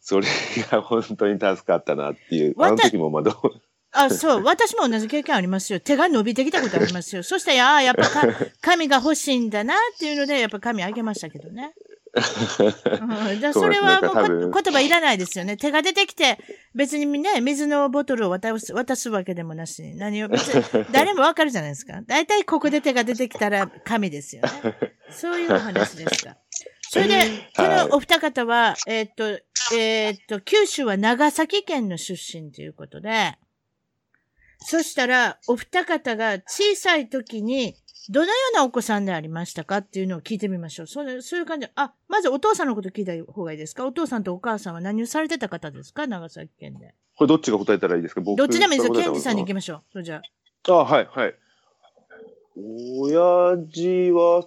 それが本当に助かったなっていう。あの時もまあどう、あ、そう。私も同じ経験ありますよ。手が伸びてきたことありますよ。そしたら、ああ、やっぱか紙が欲しいんだなっていうので、やっぱ紙あげましたけどね。うん、だそれはもうこ言葉いらないですよね。手が出てきて、別にね、水のボトルを渡す渡すわけでもなしに、何を、別に 誰もわかるじゃないですか。大体ここで手が出てきたら紙ですよね。そういうお話ですか。それで、このお二方は、えー、っと、えー、っと、九州は長崎県の出身ということで、そしたら、お二方が小さい時に、どのようなお子さんでありましたかっていうのを聞いてみましょう。それそういう感じで。あ、まずお父さんのこと聞いた方がいいですか？お父さんとお母さんは何をされてた方ですか？長崎県で。これどっちが答えたらいいですか？僕どっちでもいいですよ。ケンジさんに行きましょう。それじゃあ。あ、はい、はい。親父は、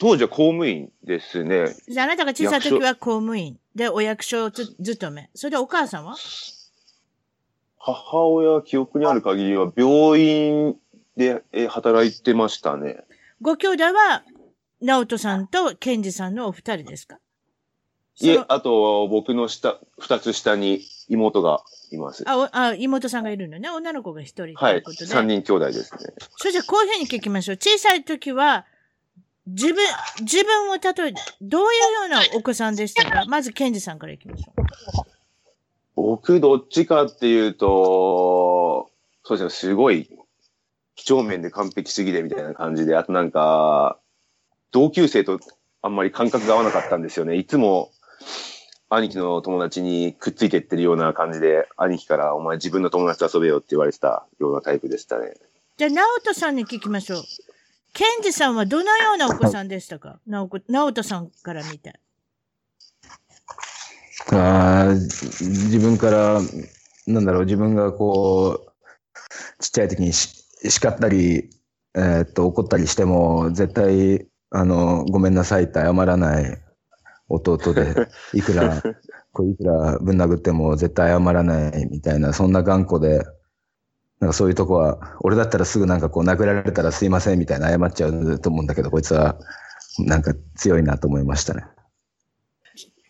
当時は公務員ですね。じゃあ、あなたが小さい時は公務員でお役所ず勤め。それでお母さんは？母親、記憶にある限りは病院で働いてましたね。ご兄弟は、直人さんとケンジさんのお二人ですか？いえ、あと、僕の下、二つ下に妹がいます。あ、あ妹さんがいるのね。女の子が一人ということで。はい。三人兄弟ですね。それじゃこういうふうに聞きましょう。小さい時は、自分、自分を例え、どういうようなお子さんでしたか？まず、ケンジさんからいきましょう。僕、どっちかっていうと、そうですね、すごい、几帳面で完璧すぎでみたいな感じで、あとなんか、同級生とあんまり感覚が合わなかったんですよね。いつも、兄貴の友達にくっついてってるような感じで、兄貴からお前自分の友達と遊べよって言われてたようなタイプでしたね。じゃあ、直人さんに聞きましょう。ケンジさんはどのようなお子さんでしたか？直人さんから見て。あ自分から、なんだろう、自分がこう、ちっちゃい時にし叱ったり、えー、っと、怒ったりしても、絶対、あの、ごめんなさいって謝らない弟で、いくら、こういくらぶん殴っても絶対謝らないみたいな、そんな頑固で、なんかそういうとこは、俺だったらすぐなんかこう殴られたらすいませんみたいな謝っちゃうと思うんだけど、こいつはなんか強いなと思いましたね。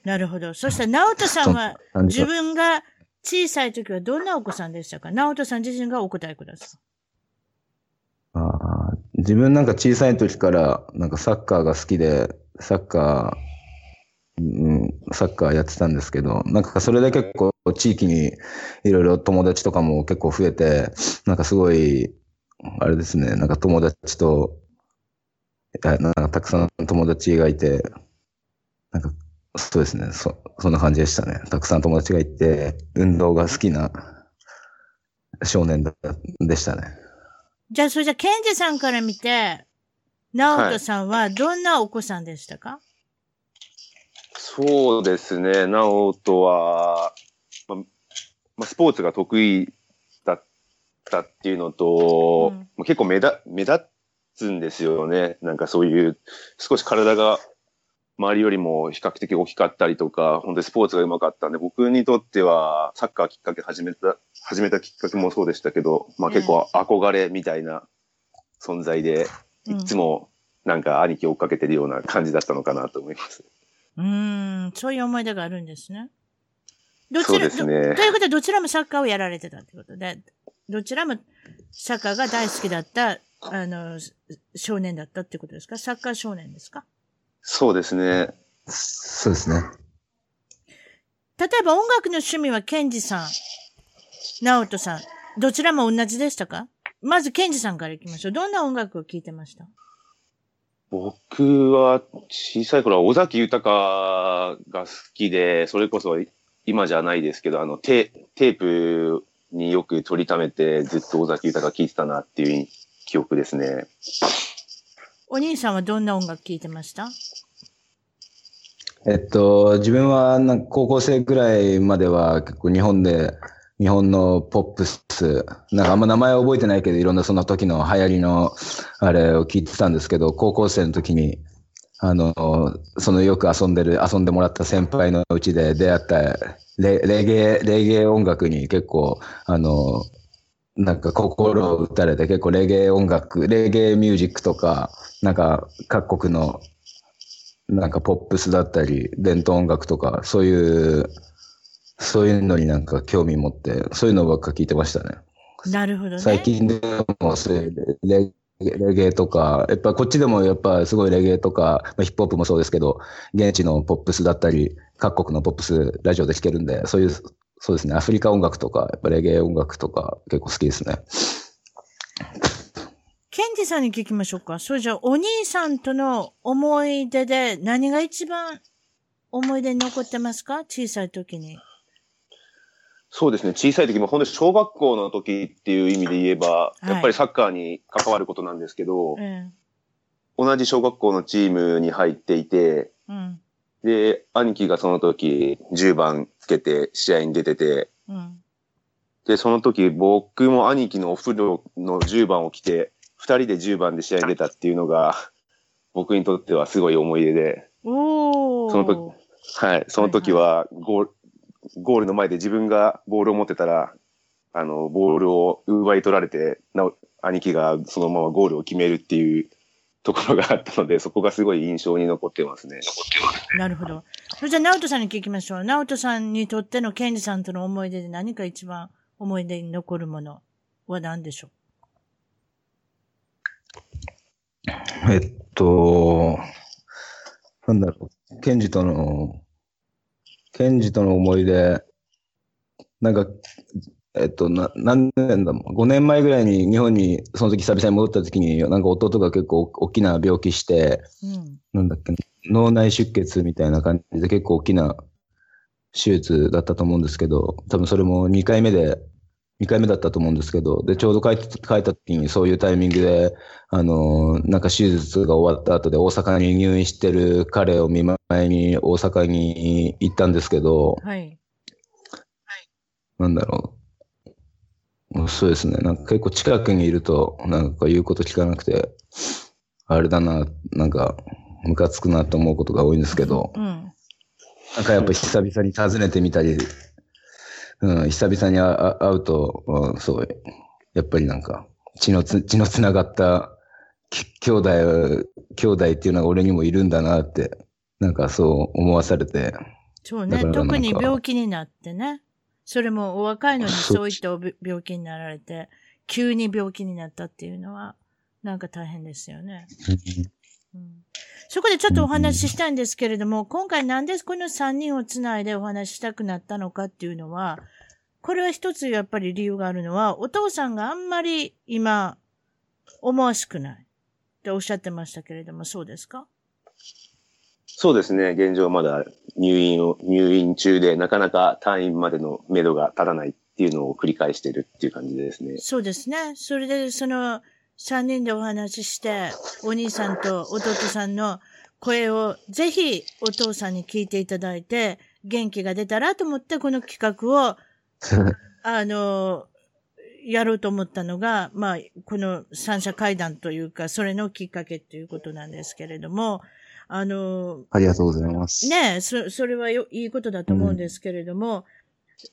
なるほど。そしたら、直人さんは自分が小さい時はどんなお子さんでしたか？直人さん自身がお答えください。あ自分なんか小さい時からなんかサッカーが好きで、サッカー、うん、サッカーやってたんですけど、なんかそれで結構地域にいろいろ友達とかも結構増えて、なんかすごい、あれですね、なんか友達と、なんかたくさん友達がいて、なんかそうですね、そ、そんな感じでしたね。たくさん友達がいて、運動が好きな少年でしたね。じゃあ、それじゃあ、ケンジさんから見て、直人さんはどんなお子さんでしたか、はいそうですね。直人は、ままあ、スポーツが得意だったっていうのと、うん、結構目立目立つんですよね。なんかそういう、少し体が周りよりも比較的大きかったりとか、本当にスポーツが上手かったんで、僕にとってはサッカーきっかけ始めた、始めたきっかけもそうでしたけど、まあ結構憧れみたいな存在で、いつもなんか兄貴を追っかけてるような感じだったのかなと思います。うん、そういう思い出があるんですね。どちら、ですね。ということで、どちらもサッカーをやられてたってことで、どちらもサッカーが大好きだった、あの、少年だったってことですか？サッカー少年ですか？そうですね。そうですね。例えば音楽の趣味はケンジさん、ナオトさん、どちらも同じでしたか？まず、ケンジさんからいきましょう。どんな音楽を聴いてました？僕は小さい頃は尾崎豊が好きで、それこそ今じゃないですけど、あのテテープによく取りためてずっと尾崎豊聴いてたなっていう記憶ですね。お兄さんはどんな音楽聴いてました？えっと、自分はなんか高校生ぐらいまでは結構日本で、日本のポップス、なんかあんま名前覚えてないけど、いろんなその時の流行りのあれを聞いてたんですけど、高校生の時に、あの、そのよく遊んでる、遊んでもらった先輩のうちで出会ったレレゲエ、レゲエ音楽に結構、あの、なんか心を打たれて結構レゲエ音楽、レゲエミュージックとか、なんか各国のなんかポップスだったり、伝統音楽とか、そういう、そういうのになんか興味持って、そういうのばっか聞いてましたね。なるほどね。最近でもそういうレレゲエとか、やっぱこっちでもやっぱすごいレゲエとか、まあ、ヒップホップもそうですけど、現地のポップスだったり、各国のポップスラジオで聴けるんで、そういう、そうですね、アフリカ音楽とか、やっぱレゲエ音楽とか結構好きですね。ケンジさんに聞きましょうか。それじゃあ、お兄さんとの思い出で何が一番思い出に残ってますか？小さい時に。そうですね。小さい時も、本当に小学校の時っていう意味で言えば、はい、やっぱりサッカーに関わることなんですけど、うん、同じ小学校のチームに入っていて、うん、で、兄貴がその時10番つけて試合に出てて、うん、で、その時僕も兄貴のお風呂の10番を着て、二人で10番で試合に出たっていうのが、僕にとってはすごい思い出で、その時、はい、その時はゴール、ゴールの前で自分がボールを持ってたら、あの、ボールを奪い取られて、な兄貴がそのままゴールを決めるっていうところがあったので、そこがすごい印象に残ってますね。なるほど。それじゃあ、直人さんに聞きましょう。直人さんにとってのケンジさんとの思い出で何か一番思い出に残るものは何でしょうえっと、なんだろう、ケンジとの、ケンジとの思い出、なんか、えっと、な何年だもん、5年前ぐらいに日本にその時久々に戻った時に、なんか弟が結構大きな病気して、うん、なんだっけ、脳内出血みたいな感じで結構大きな手術だったと思うんですけど、多分それも2回目で2回目だったと思うんですけど、で、ちょうど帰って、帰った時にそういうタイミングで、あのー、なんか手術が終わった後で大阪に入院してる彼を見舞いに大阪に行ったんですけど、はい。なんだろう。そうですね。なんか結構近くにいると、なんか言うこと聞かなくて、あれだな、なんか、ムカつくなと思うことが多いんですけど、うん、なんかやっぱ久々に訪ねてみたりうん、久々に会うと、うん、そう、やっぱりなんか、血のつ、血のつながった兄弟、兄弟っていうのが俺にもいるんだなって、なんかそう思わされて。そうね、特に病気になってね。それもお若いのにそういった病気になられて、急に病気になったっていうのは、なんか大変ですよね。うん、そこでちょっとお話ししたいんですけれども、今回なんでこの3人をつないでお話ししたくなったのかっていうのは、これは一つやっぱり理由があるのは、お父さんがあんまり今、思わしくないっておっしゃってましたけれども、そうですか？そうですね。現状まだ入院を、入院中で、なかなか退院までの目処が立たないっていうのを繰り返してるっていう感じですね。そうですね。それで、その、3人でお話しして、お兄さんと弟さんの声をぜひお父さんに聞いていただいて、元気が出たらと思ってこの企画を、あの、やろうと思ったのが、まあ、この三者会談というか、それのきっかけということなんですけれども、あの、ありがとうございます。ねそ、それはよいいことだと思うんですけれども、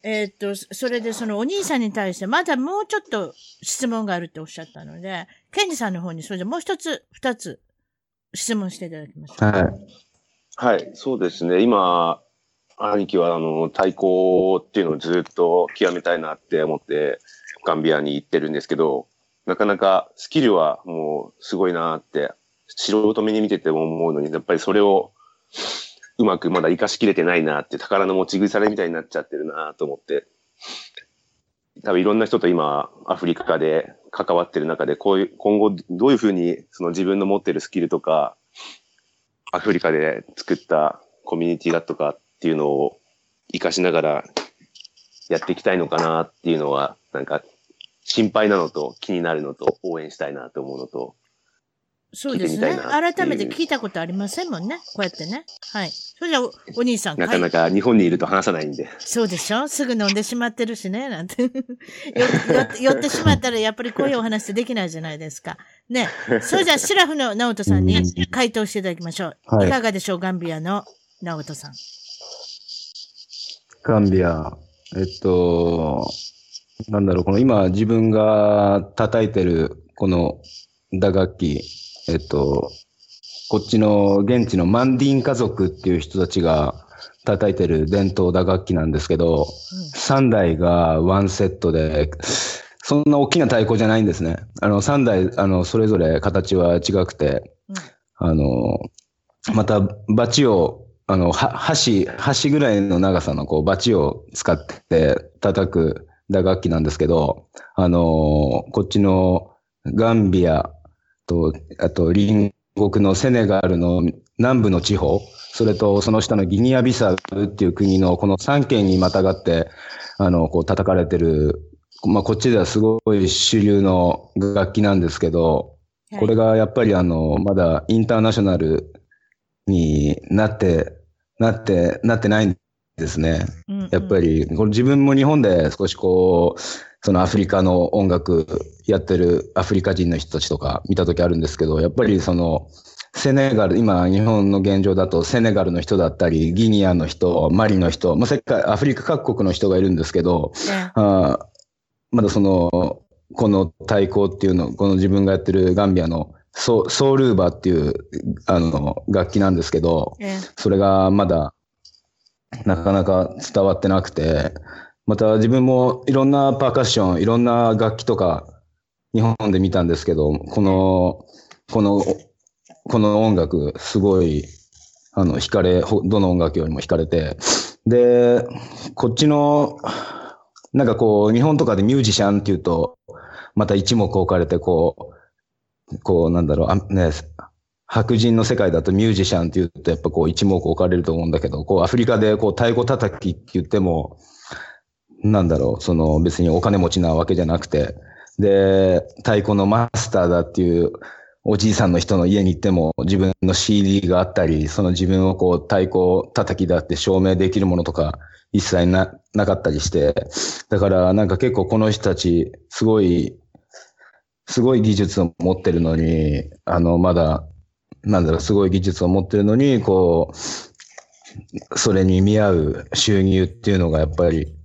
えー、っと、それでそのお兄さんに対して、まだもうちょっと質問があるっておっしゃったので、ケンジさんの方にそれでもう一つ、二つ質問していただきました。はい。はい、そうですね。今、兄貴はあの、太鼓っていうのをずっと極めたいなって思って、ガンビアに行ってるんですけど、なかなかスキルはもうすごいなって、素人目に見てても思うのに、やっぱりそれをうまくまだ活かしきれてないなって、宝の持ち腐れみたいになっちゃってるなと思って。多分いろんな人と今、アフリカで関わってる中で、こういう、今後どういうふうにその自分の持ってるスキルとか、アフリカで作ったコミュニティだとかっていうのを活かしながらやっていきたいのかなっていうのは、なんか心配なのと気になるのと応援したいなと思うのと、そうですね。改めて聞いたことありませんもんね。こうやってね。はい。それじゃおお兄さん。なかなか日本にいると話さないんで。そうでしょ？すぐ飲んでしまってるしね。なんて よ寄ってしまったらやっぱりこういうお話ってできないじゃないですか。ね。それじゃあ、シラフの直人さんに回答していただきましょう。はい、いかがでしょう？ガンビアの直人さん。ガンビア。えっと、なんだろう、この今自分が叩いてるこの打楽器、えっと、こっちの現地のマンディーン家族っていう人たちが叩いてる伝統打楽器なんですけど、うん、3台がワンセットで、そんな大きな太鼓じゃないんですね。あの、3台、あの、それぞれ形は違くて、うん、あの、また、バチを、あの、は、箸、箸ぐらいの長さの、こう、バチを使って叩く打楽器なんですけど、あの、こっちのガンビアと、あと隣国のセネガルの南部の地方、それとその下のギニアビサウっていう国のこの3県にまたがって、あの、こう叩かれてる、まあこっちではすごい主流の楽器なんですけど、これがやっぱりあの、まだインターナショナルになって、なって、なってないんですね。うんうん、やっぱり、これ自分も日本で少しこう、そのアフリカの音楽やってるアフリカ人の人たちとか見た時あるんですけど、やっぱりその、セネガル、今日本の現状だとセネガルの人だったり、ギニアの人、マリの人、まあ、世界、アフリカ各国の人がいるんですけど、あまだその、この太鼓っていうの、この自分がやってるガンビアのソソールーバーっていうあの楽器なんですけど、それがまだなかなか伝わってなくて、また自分もいろんなパーカッション、いろんな楽器とか日本で見たんですけど、この、この、この音楽、すごい、あの、惹かれ、どの音楽よりも惹かれて、で、こっちの、なんかこう、日本とかでミュージシャンっていうと、また一目置かれて、こう、こう、なんだろう、あね、白人の世界だとミュージシャンって言うとやっぱこう一目置かれると思うんだけど、こうアフリカでこう太鼓叩きって言っても、なんだろう、その別にお金持ちなわけじゃなくて、で、太鼓のマスターだっていうおじいさんの人の家に行っても自分の CD があったり、その自分をこう太鼓叩きだって証明できるものとか一切な、なかったりして、だからなんか結構この人たちすごい、すごい技術を持ってるのに、あの、まだなんだろう、すごい技術を持ってるのに、こう、それに見合う収入っていうのがやっぱり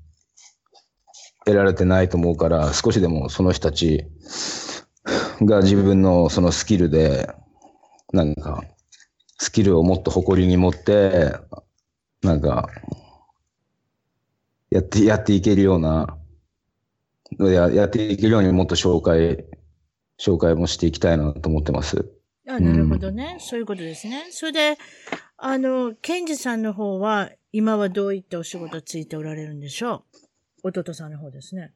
得られてないと思うから、少しでもその人たちが自分のそのスキルで、なんか、スキルをもっと誇りに持って、なんか、やって、やっていけるような、ややっていけるようにもっと紹介、紹介もしていきたいなと思ってます。あ、なるほどね、うん。そういうことですね。それで、あの、ケンジさんの方は、今はどういったお仕事ついておられるんでしょう？弟さんの方ですね。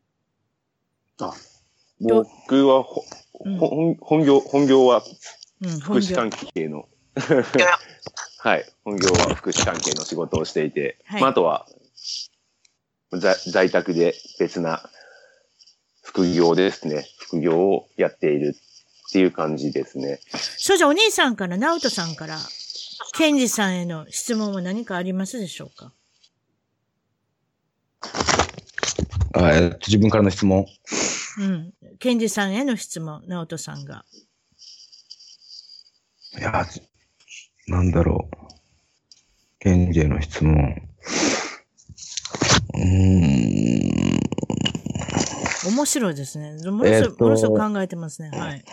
あ、僕はほ、うん、本業、本業は、福祉関係の、うん、はい、本業は福祉関係の仕事をしていて、はい、まあ、あとは、在在宅で別な副業ですね。副業をやっているっていう感じですね。それじゃお兄さんから、直人さんから、ケンジさんへの質問は何かありますでしょうか？あえっと、自分からの質問。うん。ケンジさんへの質問、直人さんが。いや、なんだろう。ケンジへの質問。うん。面白いですね。ものすごく、ものすごく考えてますね。はい。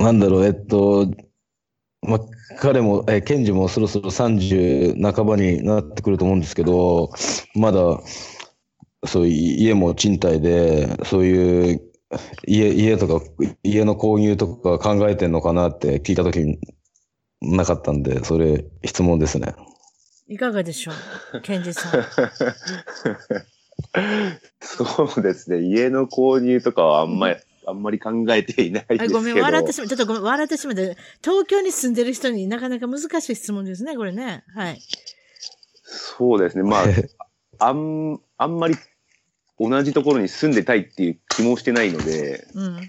なんだろう、えっと、まあ、彼も、え、ケンジもそろそろ30半ばになってくると思うんですけど、まだ、そういう家も賃貸で、そういう家、家とか、家の購入とか考えてんのかなって聞いたときになかったんで、それ質問ですね。いかがでしょうケンジさん。そうですね。家の購入とかはあんまり、あんまり考えていないですけど。あごめん、笑ってしまう。ちょっとごめん、笑ってしまって。東京に住んでる人になかなか難しい質問ですね、これね。はい。そうですね。まあ、あん、あんまり同じところに住んでたいっていう気もしてないので、うん。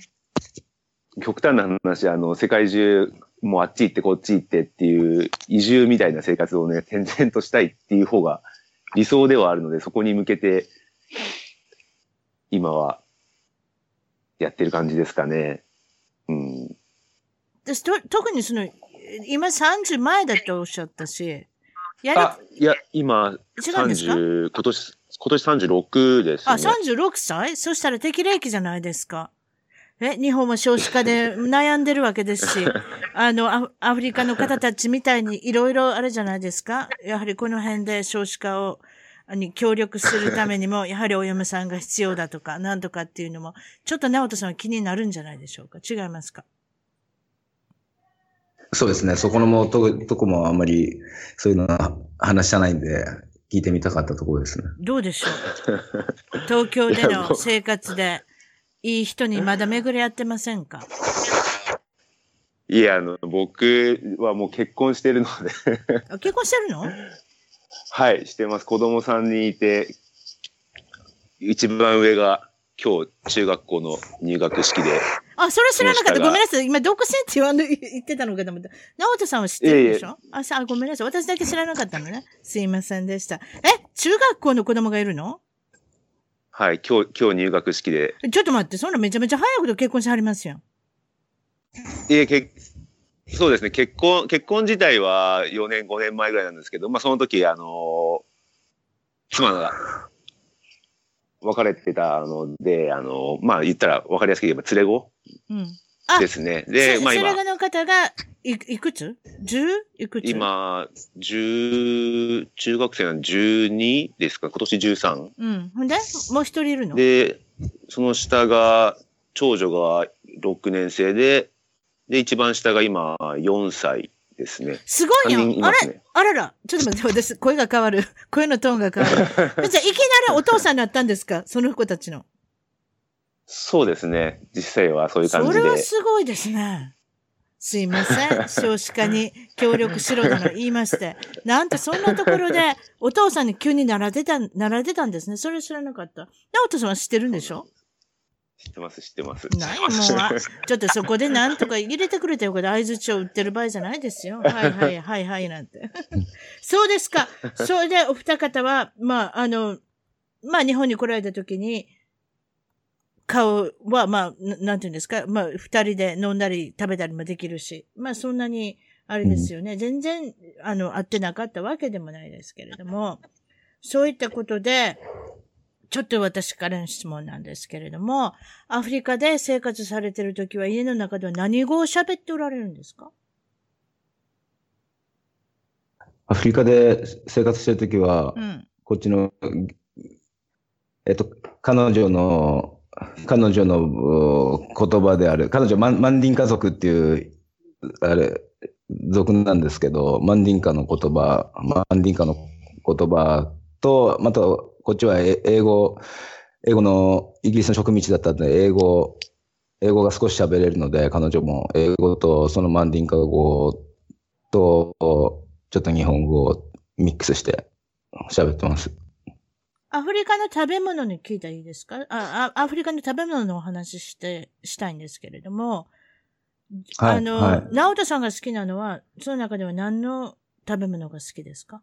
極端な話、あの、世界中、もうあっち行ってこっち行ってっていう移住みたいな生活をね、転々としたいっていう方が理想ではあるので、そこに向けて、今は、やってる感じですかね。うん。私と、特にその、今30前だとおっしゃったし、やあ、いや、今、違うんですか？30、今年、今年36ですあ、ね。36歳？そしたら適齢期じゃないですか。え、日本は少子化で悩んでるわけですし、あの、アアフリカの方たちみたいにいろいろあれじゃないですか。やはりこの辺で少子化を、に協力するためにも、やはりお嫁さんが必要だとか、なんとかっていうのも、ちょっと直人さんは気になるんじゃないでしょうか？違いますか？そうですね。そこのもと、とこもあんまり、そういうのは話してないんで、聞いてみたかったところですね。どうでしょう？東京での生活で、いい人にまだ巡り合ってませんか？いや、あの、僕はもう結婚してるので、あ結婚してるの？はい、してます。子供さんにいて、一番上が今日中学校の入学式で、あ、それ知らなかった。ごめんなさい。今、独身って言わんの、言ってたのかと思った。直人さんは知ってるでしょ？あ、さ、あごめんなさい。私だけ知らなかったのね。すいませんでした。え、中学校の子供がいるの？はい、今日、今日入学式で、ちょっと待って、そんなめちゃめちゃ早いこと結婚してはりますよ。いえ、けそうですね、結婚、結婚自体は4年、5年前ぐらいなんですけど、まあその時、あの妻が別れてたので、あのまあ言ったら分かりやすく言えば連れ子うん。あですね。で、まあ今それが、の方が、い、いくつ ?10? いくつ？今、10、中学生なんで12ですか？今年13。うん。ほんでもう一人いるの？で、その下が、長女が6年生で、で、一番下が今4歳ですね。すごいよ。3人いあれあらら。ちょっと待って、私、声が変わる。声のトーンが変わる。じゃあ、いきなりお父さんになったんですか？その子たちの。そうですね。実際はそういう感じで。それはすごいですね。すいません。少子化に協力しろとの言いまして。なんとそんなところで、お父さんに急になられた、なられてたんですね。それ知らなかった。直人さんは知ってるんでしょ？知ってます、知ってます。ないもうあ、ちょっとそこでなんとか入れてくれたよ。これ合図帳売ってる場合じゃないですよ。はいはいはいはいなんて。そうですか。それでお二方は、まあ、あの、まあ日本に来られた時に、顔は、まあ、ななんていうんですか、まあ、二人で飲んだり食べたりもできるし、まあそんなに、あれですよね。全然、あの、会ってなかったわけでもないですけれども、そういったことで、ちょっと私からの質問なんですけれども、アフリカで生活されてるときは家の中では何語を喋っておられるんですか？アフリカで生活してるときはう、ん。こっちの、えっと、彼女の、彼女のう言葉である、彼女マン、マンディンカ族っていう、あれ、族なんですけど、マンディンカの言葉、マンディンカの言葉と、また、こっちはえ英語、英語の、イギリスの植民地だったんで、英語、英語が少し喋れるので、彼女も英語とそのマンディンカ語と、ちょっと日本語をミックスして喋ってます。アフリカの食べ物に聞いたらいいですか？ああアフリカの食べ物のお話しして、したいんですけれども、はいあの、はい。直人さんが好きなのは、その中では何の食べ物が好きですか？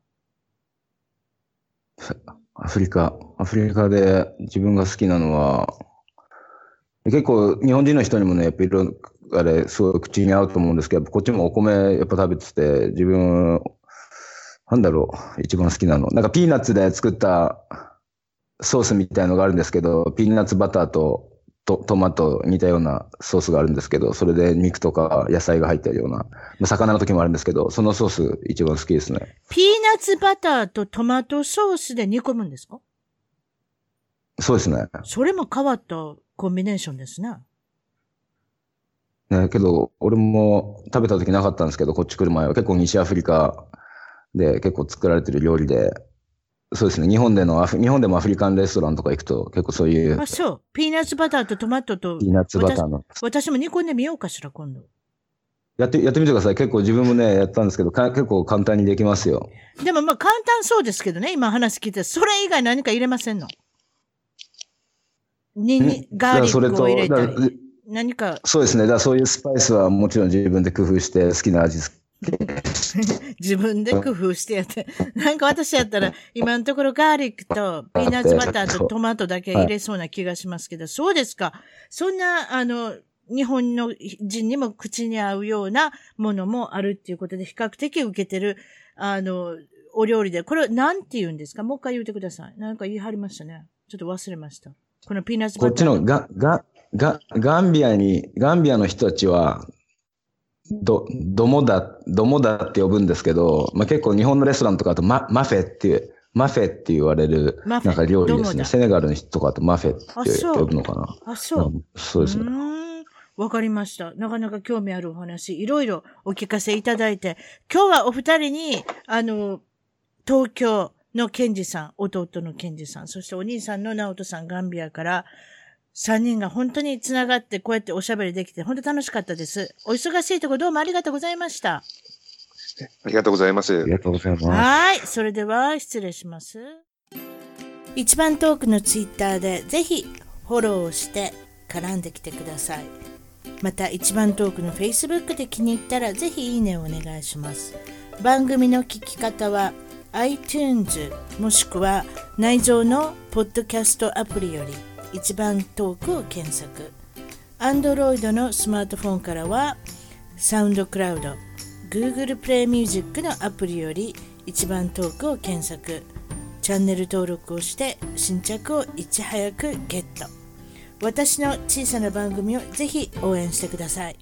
アフリカ、アフリカで自分が好きなのは、結構日本人の人にもね、やっぱいろ、あれ、すごい口に合うと思うんですけど、こっちもお米やっぱ食べてて、自分、なんだろう、一番好きなの。なんかピーナッツで作ったソースみたいのがあるんですけど、ピーナッツバターとトトマト似たようなソースがあるんですけど、それで肉とか野菜が入ってるような、まあ魚の時もあるんですけど、そのソース一番好きですね。ピーナッツバターとトマトソースで煮込むんですか？そうですね。それも変わったコンビネーションですね。ね、けど、俺も食べた時なかったんですけど、こっち来る前は結構西アフリカで結構作られてる料理で、そうですね。日本でのアフ、日本でもアフリカンレストランとか行くと、結構そういうあ、そう。ピーナッツバターとトマトとピ、ーナッツバターの。私も煮込んでみようかしら、今度。やって、やってみてください。結構自分もね、やったんですけど、か結構簡単にできますよ。でもまあ簡単そうですけどね、今話聞いて、それ以外何か入れませんの？ににガーリックを入れたり。何かそうですね。だそういうスパイスはもちろん自分で工夫して好きな味付 自分で工夫してやって。なんか私やったら、今のところガーリックとピーナッツバターとトマトだけ入れそうな気がしますけど、そうですか。そんな、あの、日本の人にも口に合うようなものもあるっていうことで、比較的受けてる、あの、お料理で、これなんて言うんですか？もう一回言ってください。なんか言い張りましたね。ちょっと忘れました。このピーナッツこバター。っちのガ、ガ、ガ、ガンビアに、ガンビアの人たちは、ど、どもだ、どもだって呼ぶんですけど、まあ、結構日本のレストランとかだとマ、マフェっていう、マフェって言われる、なんか料理ですね。セネガルの人とかだとマフェって呼ぶのかな？あ、そう。うんそうですね。わかりました。なかなか興味あるお話、いろいろお聞かせいただいて、今日はお二人に、あの、東京のケンジさん、弟のケンジさん、そしてお兄さんの直人さん、ガンビアから、三人が本当につながって、こうやっておしゃべりできて、本当楽しかったです。お忙しいところどうもありがとうございました。ありがとうございますあり。がとうございます。はい。それでは、失礼します。一番トークのツイッターで、ぜひ、フォローをして、絡んできてください。また、一番トークの Facebook で気に入ったら、ぜひいいねをお願いします。番組の聞き方は、iTunes もしくは内蔵のポッドキャストアプリより一番トークを検索。Android のスマートフォンからは、サウンドクラウド、Google プレイミュージックのアプリより一番トークを検索。チャンネル登録をして新着をいち早くゲット。私の小さな番組をぜひ応援してください。